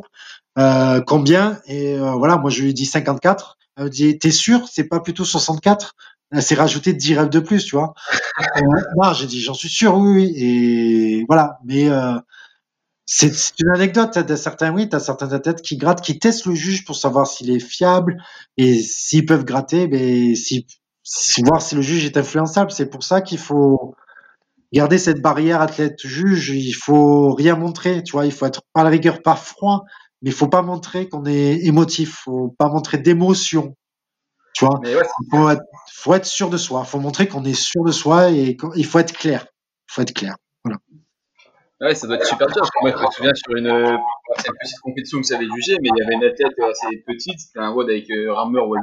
[SPEAKER 3] euh, combien et euh, voilà, moi je lui dis 54. Elle me dit t'es sûr, c'est pas plutôt 64 Elle s'est rajouté 10 reps de plus, tu vois. non, j'ai dit j'en suis sûr, oui, oui. Et voilà, mais euh, c'est une anecdote. T'as certains, oui, t'as certains athlètes qui grattent, qui testent le juge pour savoir s'il est fiable et s'ils peuvent gratter, mais si, si, voir si le juge est influençable. C'est pour ça qu'il faut, garder cette barrière athlète-juge. Il faut rien montrer, tu vois. Il faut être pas la rigueur, pas froid, mais il faut pas montrer qu'on est émotif. Faut pas montrer d'émotion. Tu vois. il faut être, faut être sûr de soi. Il faut montrer qu'on est sûr de soi et il faut être clair. Il faut être clair. Voilà.
[SPEAKER 2] Ouais, ça doit être super dur. moi, je me souviens sur une, une petite compétition que j'avais jugée, mais il y avait une athlète assez petite, c'était un WOD avec euh, rameur wall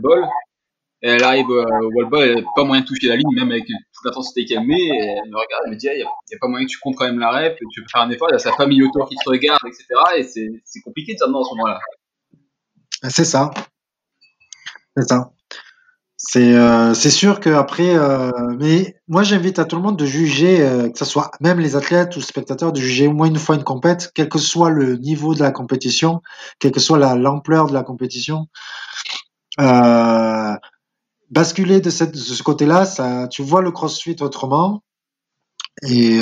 [SPEAKER 2] Et elle arrive au wall ball, elle n'a pas moyen de toucher la ligne, même avec toute l'intensité qu'elle met. Et elle me regarde, elle me dit, il n'y a, pas moyen que tu comptes quand même la rep, tu peux faire un effort, il y a sa famille autour qui te regarde, etc. Et c'est compliqué de dire non à ce moment-là.
[SPEAKER 3] C'est ça. C'est ça. C'est euh, c'est sûr que après, euh, mais moi j'invite à tout le monde de juger, euh, que ce soit même les athlètes ou spectateurs, de juger au moins une fois une compète, quel que soit le niveau de la compétition, quelle que soit la l'ampleur de la compétition. Euh, basculer de, cette, ce côté-là, ça, tu vois le CrossFit autrement, et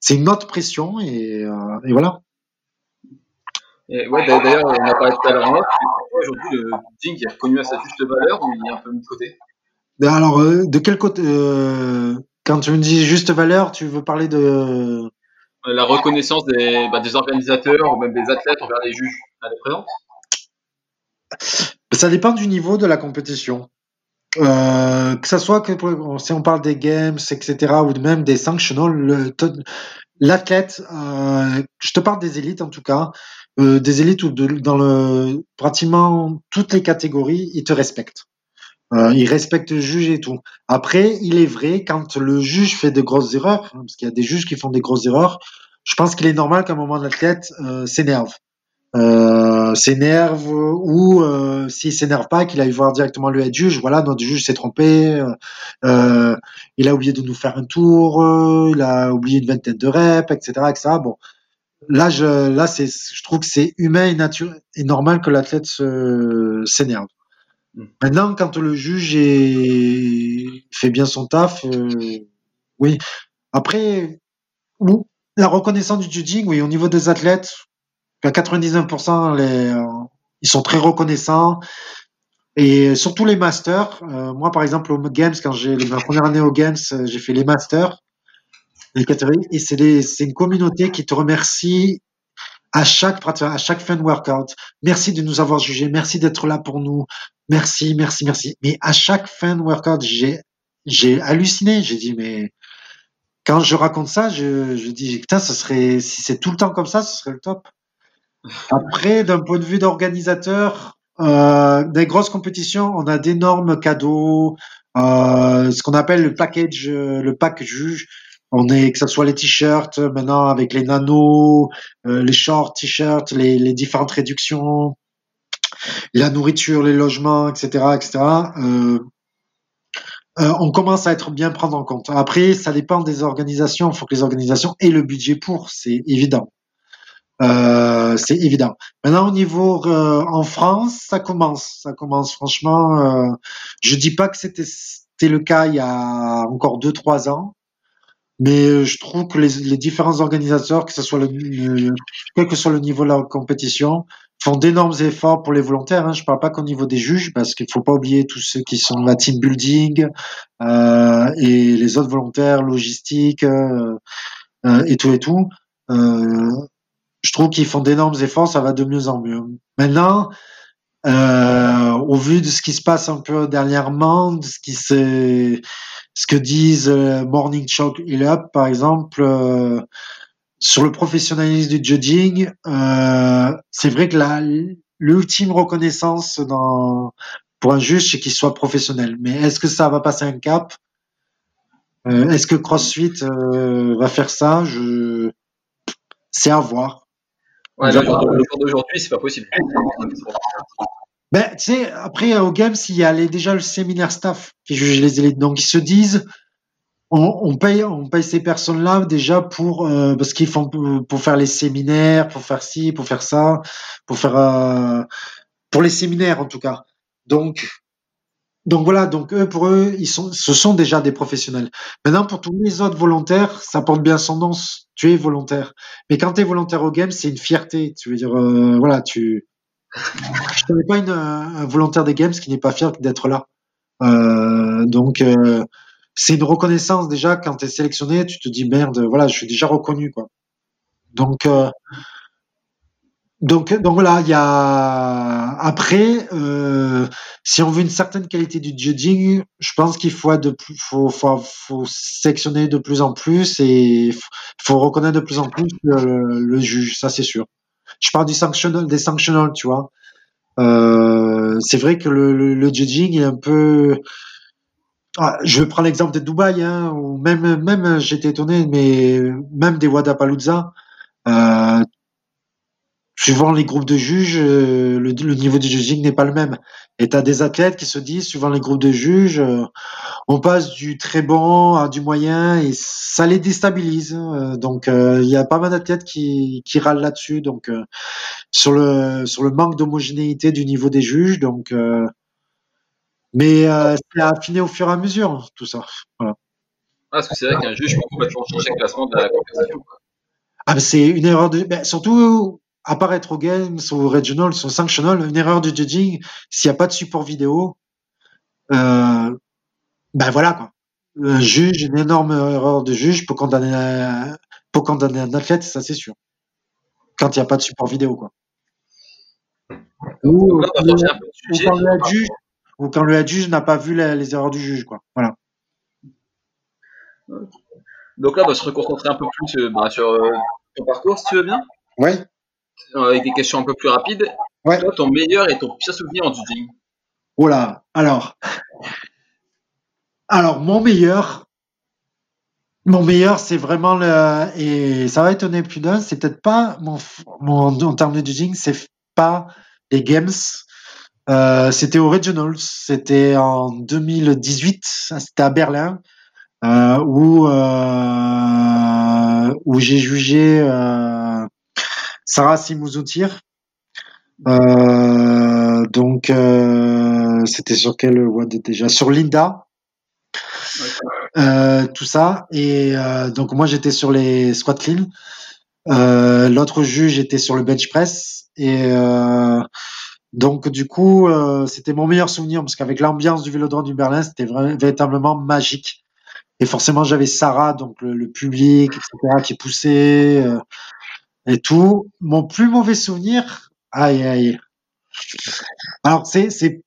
[SPEAKER 3] c'est une autre pression, et, voilà.
[SPEAKER 2] Ouais, d'ailleurs, on a parlé tout à l'heure aujourd'hui le Jing est reconnu à sa juste valeur ou il est un peu mis de côté?
[SPEAKER 3] Ben Alors, euh, de quel côté euh, Quand tu me dis juste valeur, tu veux parler de euh,
[SPEAKER 2] la reconnaissance des, bah, des organisateurs ou même des athlètes envers les juges. Elle est présente?
[SPEAKER 3] Ça dépend du niveau de la compétition. Euh, que ça soit que si on parle des games, etc., ou même des sanctionals, l'athlète, euh, je te parle des élites en tout cas, euh, des élites ou dans pratiquement toutes les catégories, ils te respectent. Euh, ils respectent le juge et tout. Après, il est vrai quand le juge fait de grosses erreurs, hein, parce qu'il y a des juges qui font des grosses erreurs. Je pense qu'il est normal qu'à un moment l'athlète euh, s'énerve, s'énerve ou s'il s'énerve pas, qu'il aille voir directement le juge. Voilà, notre juge s'est trompé. Il a oublié de nous faire un tour. il a oublié une vingtaine de reps, etc., etc. Bon, là, je, là, c'est, je trouve que c'est humain et naturel et normal que l'athlète se, s'énerve. Mm. Maintenant, quand le juge est, fait bien son taf, euh, oui. Après, la reconnaissance du judging, oui, au niveau des athlètes, à 99%, les, euh, ils sont très reconnaissants. Et surtout les masters. Euh, moi, par exemple, au Games, quand j'ai ma première année au Games, j'ai fait les masters et c'est une communauté qui te remercie à chaque à chaque fin de workout. Merci de nous avoir jugés, merci d'être là pour nous, merci, merci, merci. Mais à chaque fin de workout, j'ai j'ai halluciné. J'ai dit mais quand je raconte ça, je, je dis putain, ce serait si c'est tout le temps comme ça, ce serait le top. Après, d'un point de vue d'organisateur, euh, des grosses compétitions, on a d'énormes cadeaux, euh, ce qu'on appelle le package, le pack juge. On est que ce soit les t-shirts maintenant avec les nanos, euh, les shorts t-shirts, les, les, différentes réductions, la nourriture, les logements, etc., etc. Euh, euh, on commence à être bien prendre en compte. Après, ça dépend des organisations. Il faut que les organisations aient le budget pour, c'est évident. Euh, c'est évident. Maintenant, au niveau euh, en France, ça commence, ça commence. Franchement, je dis pas que c'était le cas il y a encore deux trois ans, mais euh, je trouve que les, les différents organisateurs, que ce soit le, quel que soit le niveau de la compétition, font d'énormes efforts pour les volontaires. Hein. Je parle pas qu'au niveau des juges, parce qu'il faut pas oublier tous ceux qui sont la team building euh, et les autres volontaires, logistique euh, euh, et tout et tout. Euh, je trouve qu'ils font d'énormes efforts, ça va de mieux en mieux. Maintenant, euh, au vu de ce qui se passe un peu dernièrement, de ce qui ce que disent euh, Morning Shock et Up, par exemple, euh, sur le professionnalisme du judging, euh, c'est vrai que l'ultime reconnaissance dans, pour un juge, c'est qu'il soit professionnel. Mais est-ce que ça va passer un cap? Est-ce que CrossFit va faire ça? Je... C'est à voir.
[SPEAKER 2] Ouais, le jour d'aujourd'hui, c'est pas possible.
[SPEAKER 3] Ben, tu sais, après, au Games, il y a déjà le séminaire staff qui juge les élites. Donc, ils se disent, on, on paye, on paye ces personnes-là déjà pour, euh, parce qu'ils font, pour faire les séminaires, pour faire ci, pour faire ça, pour faire, euh, pour les séminaires, en tout cas. Donc, donc voilà, donc eux, pour eux, ils sont, ce sont déjà des professionnels. Maintenant, pour tous les autres volontaires, ça porte bien son nom. Tu es volontaire. Mais quand tu es volontaire au Games, c'est une fierté. Tu veux dire, euh, voilà, tu, je connais pas un volontaire des Games qui n'est pas fier d'être là. Euh, donc, euh, c'est une reconnaissance déjà quand tu es sélectionné, tu te dis merde, voilà, je suis déjà reconnu quoi. Donc donc donc voilà, il y a après euh, si on veut une certaine qualité du judging, je pense qu'il faut faut, faut faut sélectionner de plus en plus et faut reconnaître de plus en plus le, juge, ça c'est sûr. Je parle du sanctional des sanctionals, tu vois. Euh, c'est vrai que le, le, le judging est un peu ah, je prends l'exemple de Dubaï, hein, ou même, même j'étais étonné, mais même des Wadapalooza, euh, suivant les groupes de juges, euh, le, niveau du judging n'est pas le même. Et tu as des athlètes qui se disent, suivant les groupes de juges, euh, on passe du très bon à du moyen et ça les déstabilise. Hein. donc il y a pas mal d'athlètes qui, qui râlent là-dessus. Donc sur le sur le manque d'homogénéité du niveau des juges. Donc mais euh, c'est affiné au fur et à mesure, tout ça. Voilà.
[SPEAKER 2] Ah, parce que c'est vrai qu'un juge peut complètement changer le classement de la compétition.
[SPEAKER 3] Ah, c'est une erreur de. Ben, surtout, apparaître au Games, au Regional, au Sanctional, une erreur de judging, s'il n'y a pas de support vidéo, euh, ben voilà quoi. Un juge, une énorme erreur de juge peut condamner, un, peut condamner un athlète, ça c'est sûr. Quand il n'y a pas de support vidéo quoi. Ou, quand le juge, ou quand le juge n'a pas vu les, erreurs du juge, quoi. Voilà.
[SPEAKER 2] Donc là, on va se reconcentrer un peu plus euh, bah, sur euh, ton parcours, si tu veux bien.
[SPEAKER 3] Oui.
[SPEAKER 2] Euh, avec des questions un peu plus rapides.
[SPEAKER 3] Ouais.
[SPEAKER 2] Toi, ton meilleur et ton pire souvenir en judging
[SPEAKER 3] Voilà. Alors, alors mon meilleur, mon meilleur, c'est vraiment le et ça va étonner plus d'un. C'est peut-être pas mon, mon en termes de judging, c'est pas les games euh, c'était au Regionals, c'était en 2018, c'était à Berlin, euh, où euh, où j'ai jugé Sarah Simuzoutir. Euh, donc c'était sur quel WAD déjà? Sur Linda. tout ça et donc moi j'étais sur les squat clean. L'autre juge était sur le bench press et donc du coup, euh, c'était mon meilleur souvenir parce qu'avec l'ambiance du Vélodrome du Berlin, c'était véritablement magique. Et forcément, j'avais Sarah, donc le, public, etc., qui poussait euh, et tout. Mon plus mauvais souvenir, aïe aïe. Alors c'est c'est,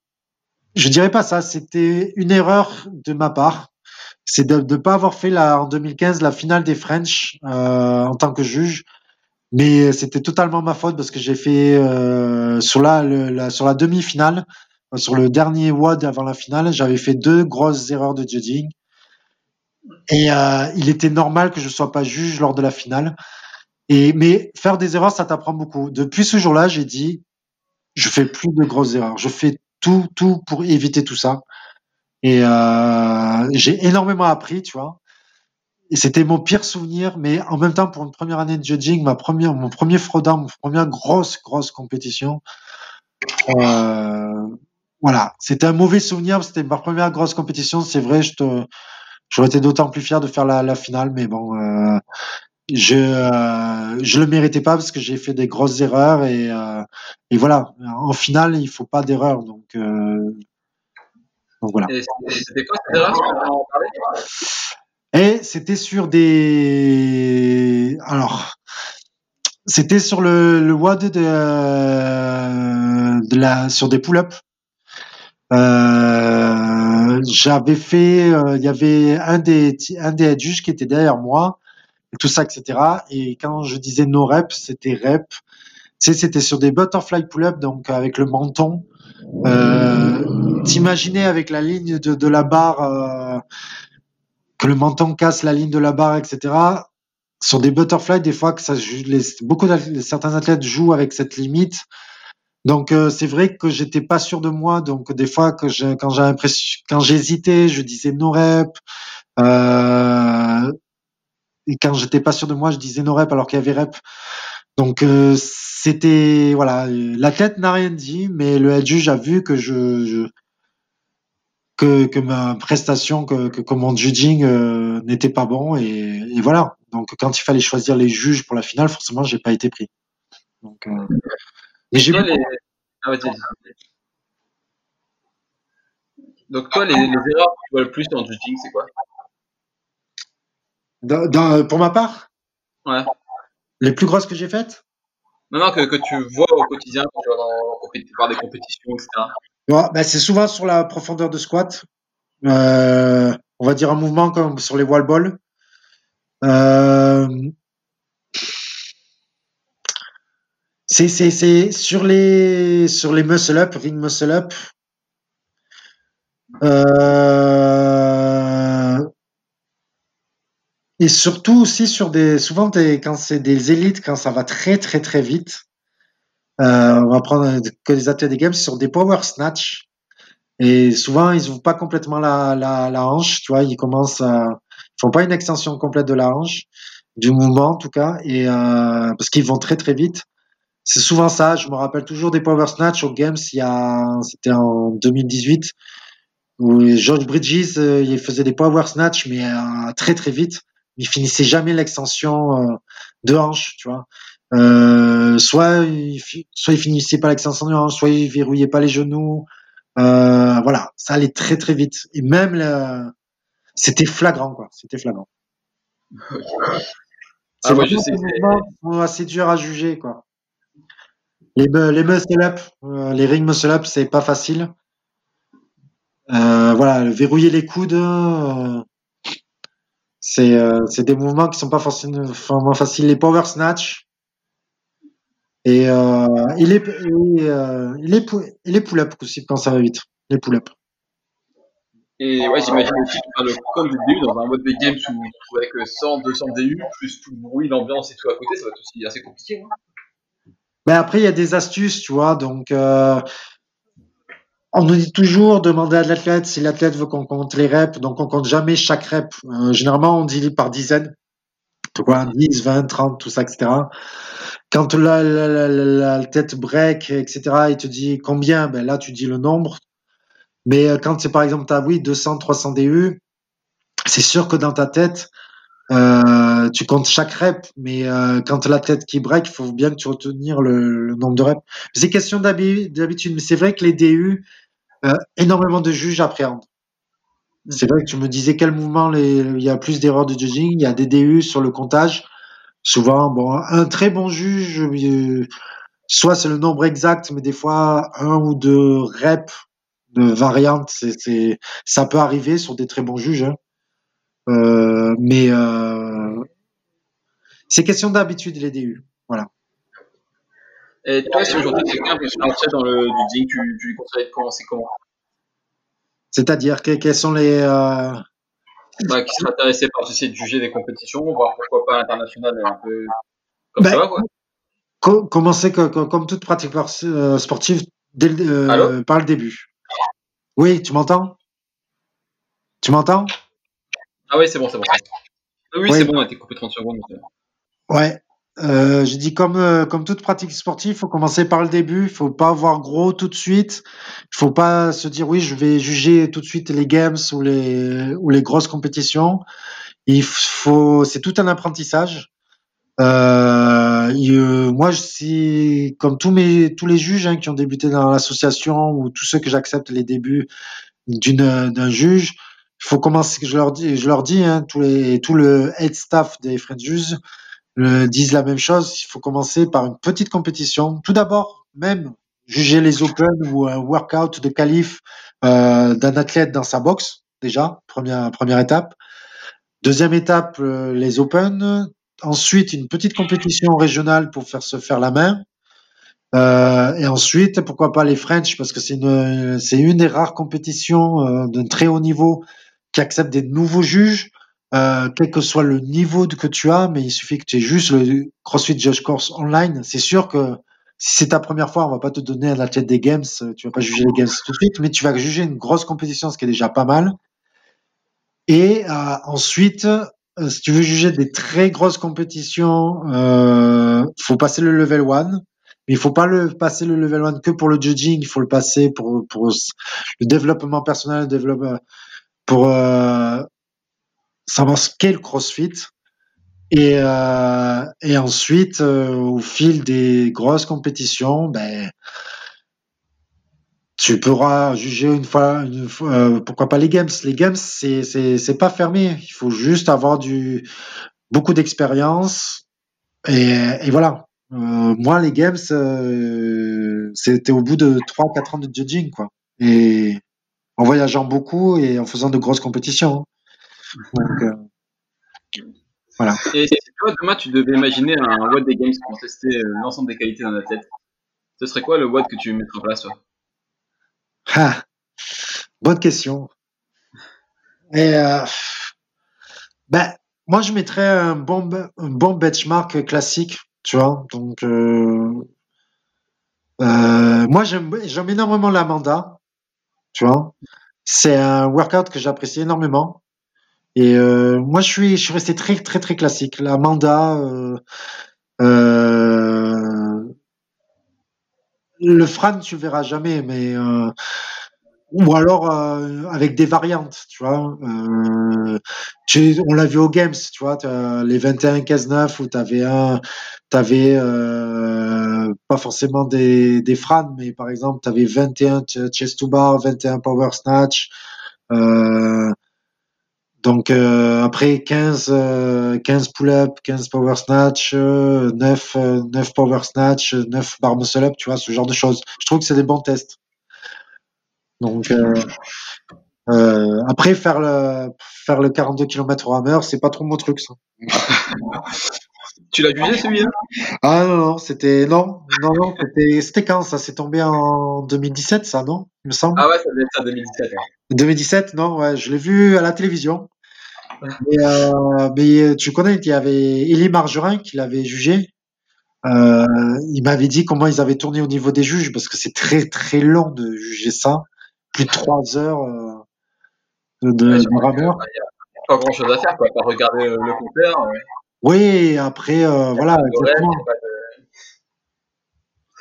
[SPEAKER 3] je dirais pas ça. C'était une erreur de ma part. C'est de ne pas avoir fait la, en 2015 la finale des French euh, en tant que juge mais c'était totalement ma faute parce que j'ai fait euh, sur la, sur la demi-finale, euh, sur le dernier WOD avant la finale, j'avais fait deux grosses erreurs de judging. Et euh, il était normal que je sois pas juge lors de la finale. Et mais faire des erreurs, ça t'apprend beaucoup. Depuis ce jour-là, j'ai dit, je fais plus de grosses erreurs. Je fais tout, tout pour éviter tout ça. Et euh, j'ai énormément appris, tu vois. Et c'était mon pire souvenir, mais en même temps, pour une première année de judging, ma première, mon premier fraudant, ma première grosse, grosse compétition. Euh, voilà, c'était un mauvais souvenir. C'était ma première grosse compétition. C'est vrai, je te, j'aurais été d'autant plus fier de faire la, la finale, mais bon, euh, je, euh, je le méritais pas parce que j'ai fait des grosses erreurs et, euh, et voilà. En finale, il faut pas d'erreur, donc, euh, donc voilà.
[SPEAKER 2] c'était quoi cette erreur?
[SPEAKER 3] Et c'était sur des. Alors, c'était sur le, le WAD de, de la, sur des pull-ups. Euh, j'avais fait, euh, il y avait un des, un des juges qui était derrière moi, tout ça, etc. Et quand je disais no rep, c'était rep. Tu sais, c'était sur des butterfly pull-up, donc avec le menton. Euh, avec la ligne de, la barre euh, que le menton casse la ligne de la barre, etc. Sur des butterflies, des fois que ça, les, beaucoup de certains athlètes jouent avec cette limite. Donc euh, c'est vrai que j'étais pas sûr de moi. Donc des fois que quand j'ai quand j'hésitais, je disais no rep. Euh, et quand j'étais pas sûr de moi, je disais no rep alors qu'il y avait rep. Donc euh, c'était voilà, la tête n'a rien dit, mais le head juge a vu que je, je que, que ma prestation, que, que, mon judging euh, n'était pas bon et, et, voilà. Donc quand il fallait choisir les juges pour la finale, forcément, j'ai pas été pris. Donc, euh,
[SPEAKER 2] et j'ai les... ah, ouais, Donc toi, les, les, erreurs que tu vois le plus en judging, c'est quoi?
[SPEAKER 3] Pour ma part
[SPEAKER 2] Ouais.
[SPEAKER 3] Les plus grosses que j'ai faites
[SPEAKER 2] Non, non, que, que, tu vois au quotidien quand tu vas dans, par des compétitions, etc.
[SPEAKER 3] Ouais, ben c'est souvent sur la profondeur de squat. Euh, on va dire un mouvement comme sur les wall balls. Euh, c'est sur les sur les muscle up, ring muscle up. Euh, et surtout aussi sur des souvent des, quand c'est des élites quand ça va très très très vite. Euh, on va prendre que des athlètes des games sur des power snatch. Et souvent, ils ouvrent pas complètement la, la, la hanche, tu vois, ils commencent à, ils font pas une extension complète de la hanche, du mouvement en tout cas, et euh, parce qu'ils vont très très vite. C'est souvent ça. Je me rappelle toujours des power snatch au games. Il y a, c'était en 2018 où George Bridges, euh, il faisait des power snatch mais euh, très très vite. Il finissait jamais l'extension euh, de hanche, tu vois. Euh, soit il, soit il finissait pas l'extension de hanche, soit il verrouillait pas les genoux, euh, voilà, ça allait très très vite. Et même, le... c'était flagrant, quoi. C'était flagrant.
[SPEAKER 2] ah ouais, je sais.
[SPEAKER 3] C'est assez dur à juger, quoi. Les, les muscle up, euh, les ring muscle up, c'est pas facile. Euh, voilà, verrouiller les coudes, euh, c'est euh, c'est des mouvements qui sont pas forcément faciles. Les power snatch, et euh, il est il, euh, il est il est pull-up aussi quand ça va vite. Les pull-up.
[SPEAKER 2] Et ouais, j'imagine aussi que le comme du DU dans un mode des games où avec 100, 200 DU plus tout le bruit, l'ambiance et tout à côté, ça va être aussi assez compliqué. Hein
[SPEAKER 3] Mais après, il y a des astuces, tu vois. Donc, euh, on nous dit toujours demander à l'athlète si l'athlète veut qu'on compte les reps. Donc, on compte jamais chaque rep. Euh, généralement, on dit par dizaines. Tu vois, 10, 20, 30, tout ça, etc. Quand la, la, tête break, etc., il te dit combien, ben là, tu dis le nombre. Mais euh, quand c'est par exemple, as oui, 200, 300 DU, c'est sûr que dans ta tête, euh, tu comptes chaque rep, mais quand la tête qui break, il faut bien que tu retenir le, le nombre de reps. C'est question d'habitude, mais c'est vrai que les DU, euh, énormément de juges appréhendent. C'est vrai que tu me disais quel mouvement il y a plus d'erreurs de judging, il y a des DU sur le comptage. Souvent, bon, un très bon juge, euh, soit c'est le nombre exact, mais des fois un ou deux reps de variantes, c'est, ça peut arriver sur des très bons juges. Hein. Euh, mais euh, c'est question d'habitude les DU, voilà.
[SPEAKER 2] Et toi, si aujourd'hui quelqu'un veut se lancer dans le judging, tu, tu lui conseilles de commencer comment?
[SPEAKER 3] C'est-à-dire que, quels sont les euh,
[SPEAKER 2] bah, qui seraient intéressés par essayer de juger des compétitions, voir pourquoi pas l'international un peu comme
[SPEAKER 3] Ben,
[SPEAKER 2] ça quoi.
[SPEAKER 3] co- commencer co- co- comme toute pratique euh, sportive dès le, euh, par le début. Oui, tu m'entends? Tu m'entends?
[SPEAKER 2] Ah oui, c'est bon, c'est bon. bon. Oui,
[SPEAKER 3] Oui.
[SPEAKER 2] c'est bon, on a été coupé 30 secondes.
[SPEAKER 3] Ouais. Euh, j'ai dit comme euh, comme toute pratique sportive, faut commencer par le début. Il faut pas voir gros tout de suite. Il faut pas se dire oui, je vais juger tout de suite les games ou les ou les grosses compétitions. Il faut, c'est tout un apprentissage. Euh, il- euh, moi, je suis comme tous mes tous les juges hein, qui ont débuté dans l'association ou tous ceux que j'accepte les débuts d'une d'un juge. Faut commencer. Je leur dis, je leur dis, hein, tous les tout le head staff des French juges disent la même chose. Il faut commencer par une petite compétition. Tout d'abord, même juger les Open ou un workout de qualif euh, d'un athlète dans sa box, déjà, première, première étape. Deuxième étape, euh, les Open. Ensuite, une petite compétition régionale pour faire se faire la main. Euh, et ensuite, pourquoi pas les French, parce que c'est une, c'est une des rares compétitions euh, d'un très haut niveau qui accepte des nouveaux juges euh, quel que soit le niveau que tu as, mais il suffit que tu aies juste le CrossFit Judge Course online. C'est sûr que si c'est ta première fois, on va pas te donner un athlète des games, euh, tu vas pas juger les games tout de suite, mais tu vas juger une grosse compétition, ce qui est déjà pas mal. Et euh, ensuite, si tu veux juger des très grosses compétitions, euh, faut passer le level 1. Mais il faut pas passer le level 1 que pour le judging, il faut le passer pour, le développement personnel, pour savoir ce qu'est le CrossFit. Et, euh, et ensuite, euh, au fil des grosses compétitions, ben, tu pourras juger une fois, euh, pourquoi pas les games. Les games, c'est c'est pas fermé. Il faut juste avoir du beaucoup d'expérience et, et, voilà. Euh, moi, les games, euh, c'était au bout de 3-4 ans de judging, quoi. Et en voyageant beaucoup et en faisant de grosses compétitions. Donc, euh, voilà.
[SPEAKER 2] Et si toi, demain, tu devais imaginer un WOD des games pour tester l'ensemble des qualités d'un athlète, ce serait quoi le WOD que tu mettrais en place, toi?
[SPEAKER 3] Ah, bonne question. Et euh, ben, moi, je mettrais un bon, un bon benchmark classique, tu vois. Donc, euh, euh, moi, j'aime, j'aime énormément l'Amanda, tu vois. C'est un workout que j'apprécie énormément. Et euh, moi, je suis, je suis resté très, très, très classique. L'Amanda, euh, euh, le Fran, tu verras jamais, mais euh, ou alors euh, avec des variantes, tu vois. Euh, on l'a vu aux Games, tu vois, les 21 15 9 où t'avais un, t'avais pas forcément des des Fran, mais par exemple t'avais 21 chest to bar, 21 power snatch. Euh, donc euh, après 15 euh, 15 pull-up, 15 power snatch, 9 9 power snatch, 9 bar muscle up, tu vois ce genre de choses. Je trouve que c'est des bons tests. Donc euh, après faire le faire le 42 km/h, c'est pas trop mon truc ça.
[SPEAKER 2] tu l'as jugé celui-là?
[SPEAKER 3] Ah non non, c'était non non non, c'était c'était quand ça? S'est tombé en 2017 ça non Il me semble.
[SPEAKER 2] Ah ouais, ça devait être ça 2017.
[SPEAKER 3] 2017 non ouais, je l'ai vu à la télévision. Mais, euh, mais tu connais, il y avait Élie Margerin qui l'avait jugé. Euh, il m'avait dit comment ils avaient tourné au niveau des juges parce que c'est très très long de juger ça, plus de trois heures euh, de, de,
[SPEAKER 2] Ouais, pas grand chose à faire, quoi. Pas regarder le, compteur. euh,
[SPEAKER 3] Oui, après euh, voilà,
[SPEAKER 2] de-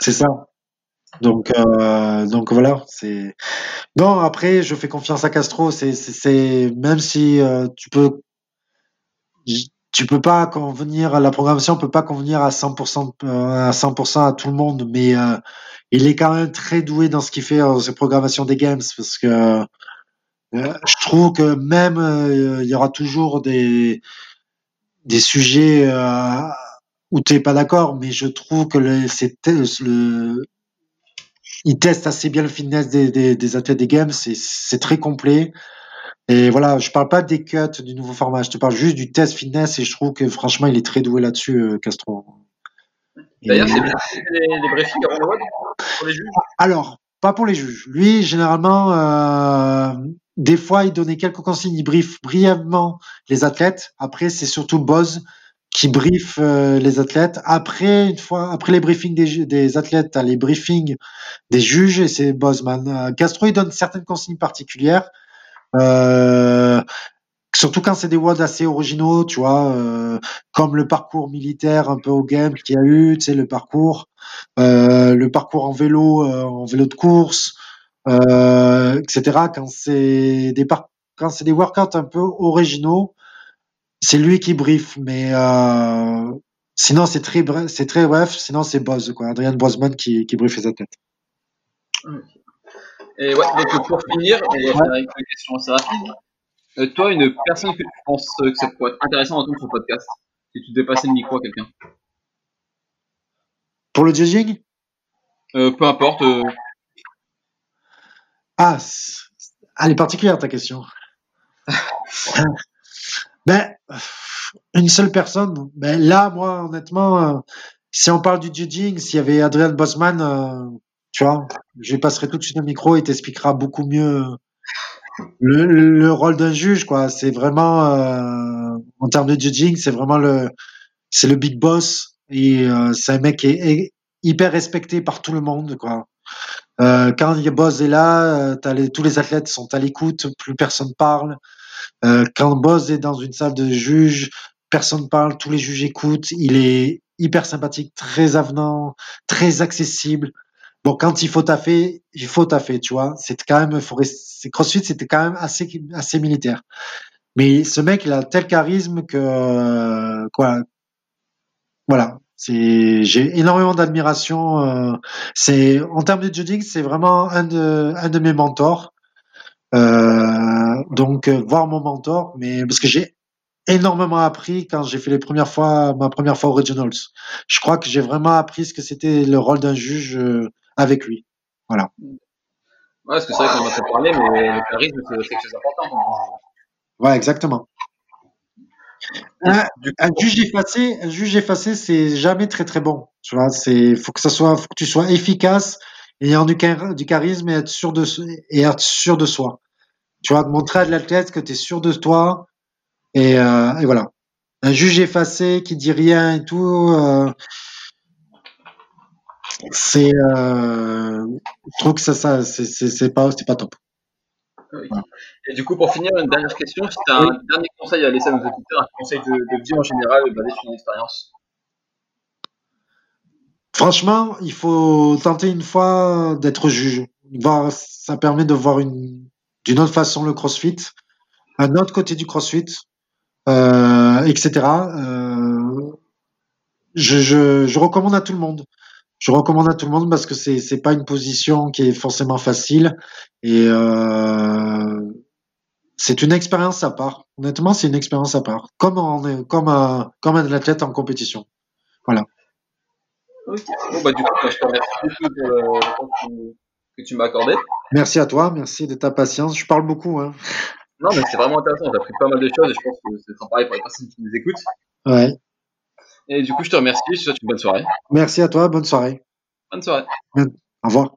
[SPEAKER 3] c'est ça. Donc euh, donc voilà, c'est non après je fais confiance à Castro, c'est c'est même si euh, tu peux tu peux pas convenir la programmation peut pas convenir à 100% de- euh, à 100% à tout le monde mais euh, il est quand même très doué dans ce qu'il fait dans ses programmations des games parce que euh, je trouve que même euh, il y aura toujours des des sujets euh, où tu pas d'accord mais je trouve que le le il teste assez bien le fitness des, des, des athlètes des games, c'est très complet. Et voilà, je parle pas des cuts du nouveau format, je te parle juste du test fitness et je trouve que franchement il est très doué là-dessus, euh, Castro.
[SPEAKER 2] D'ailleurs, c'est bien les, les briefings avant le WOD pour les juges.
[SPEAKER 3] alors, pas pour les juges. Lui, généralement, euh, des fois, il donnait quelques consignes, il brief brièvement les athlètes. Après, c'est surtout Boz qui brief euh, les athlètes. Après, une fois, après les briefings des, des athlètes, t'as les briefings des juges et c'est Bozman. Euh, Castro, il donne certaines consignes particulières. Euh, surtout quand c'est des WOD assez originaux, tu vois, euh, comme le parcours militaire un peu au game qu'il y a eu, tu sais, le parcours, euh, le parcours en vélo, en vélo de course, etc. Quand c'est des par- quand c'est des workouts un peu originaux, c'est lui qui brief, mais euh, sinon c'est très bref, c'est très bref. Sinon c'est Boz, quoi, Adrian Bosman qui qui brief les athlètes.
[SPEAKER 2] Et ouais, donc pour finir, va finir avec une question assez rapide. Euh, toi, une personne que tu penses que ça pourrait être intéressant d'entendre sur le podcast, si tu devais passer le micro à quelqu'un.
[SPEAKER 3] Pour le judging,
[SPEAKER 2] Euh, peu importe.
[SPEAKER 3] ah, elle est particulière ta question. Ben, une seule personne. Ben là, moi, honnêtement, euh, si on parle du judging, s'il y avait Adrian Bosman, euh, tu vois, je passerai tout de suite le micro et t'expliquera beaucoup mieux le, le rôle d'un juge, quoi. C'est vraiment, euh, en termes de judging, c'est vraiment le, c'est le big boss et euh, c'est un mec qui est, hyper respecté par tout le monde, quoi. Euh, quand a Boss est là, euh, tous les athlètes sont à l'écoute, plus personne parle. Euh, quand Boz est dans une salle de juge, personne parle, tous les juges écoutent. Il est hyper sympathique, très avenant, très accessible. Bon, quand il faut taffer, il faut taffer, tu vois. C'est quand même, CrossFit, c'était quand même assez, assez militaire. Mais ce mec, il a tel charisme que, euh, quoi, voilà. C'est, j'ai énormément d'admiration. Euh, c'est, en termes de judging, c'est vraiment un de, un de mes mentors. Euh, donc, euh, voir mon mentor, mais parce que j'ai énormément appris quand j'ai fait les premières fois, ma première fois aux Regionals. Je crois que j'ai vraiment appris ce que c'était le rôle d'un juge euh, avec lui. Voilà.
[SPEAKER 2] Ouais, parce que c'est vrai qu'on en a parlé, mais le charisme, c'est quelque chose d'important.
[SPEAKER 3] Ouais, exactement. Un, un, juge effacé, un juge effacé, c'est jamais très très bon. Tu vois, c'est faut que ça soit, faut que tu sois efficace, ayant du, du charisme et être sûr de et être sûr de soi. Tu vois, montrer à l'athlète que tu es sûr de toi et, euh, et, voilà. Un juge effacé qui dit rien et tout, euh, c'est, euh, je trouve que ça, ça, c'est pas, pas top.
[SPEAKER 2] Et du coup, pour finir, une dernière question. Si tu as un dernier conseil à laisser à nos auditeurs, un conseil de, de vie en général basé sur une expérience
[SPEAKER 3] Franchement, il faut tenter une fois d'être juge. Voir, ça permet de voir une, d'une autre façon le crossfit, un autre côté du crossfit, euh, etc. Euh, je, je, je recommande à tout le monde je recommande à tout le monde parce que c'est c'est pas une position qui est forcément facile et euh, c'est une expérience à part. Honnêtement, c'est une expérience à part, comme comme un comme un athlète en compétition. Voilà.
[SPEAKER 2] Bah temps que tu m'as accordé.
[SPEAKER 3] Merci à toi, merci de ta patience. Je parle beaucoup. Hein.
[SPEAKER 2] Non, mais c'est vraiment intéressant. J'ai appris pas mal de choses et je pense que c'est pareil pour les personnes qui nous écoutent.
[SPEAKER 3] Ouais.
[SPEAKER 2] Et du coup, je te remercie. Je te souhaite une bonne soirée.
[SPEAKER 3] Merci à toi. Bonne soirée.
[SPEAKER 2] Bonne soirée.
[SPEAKER 3] Au revoir.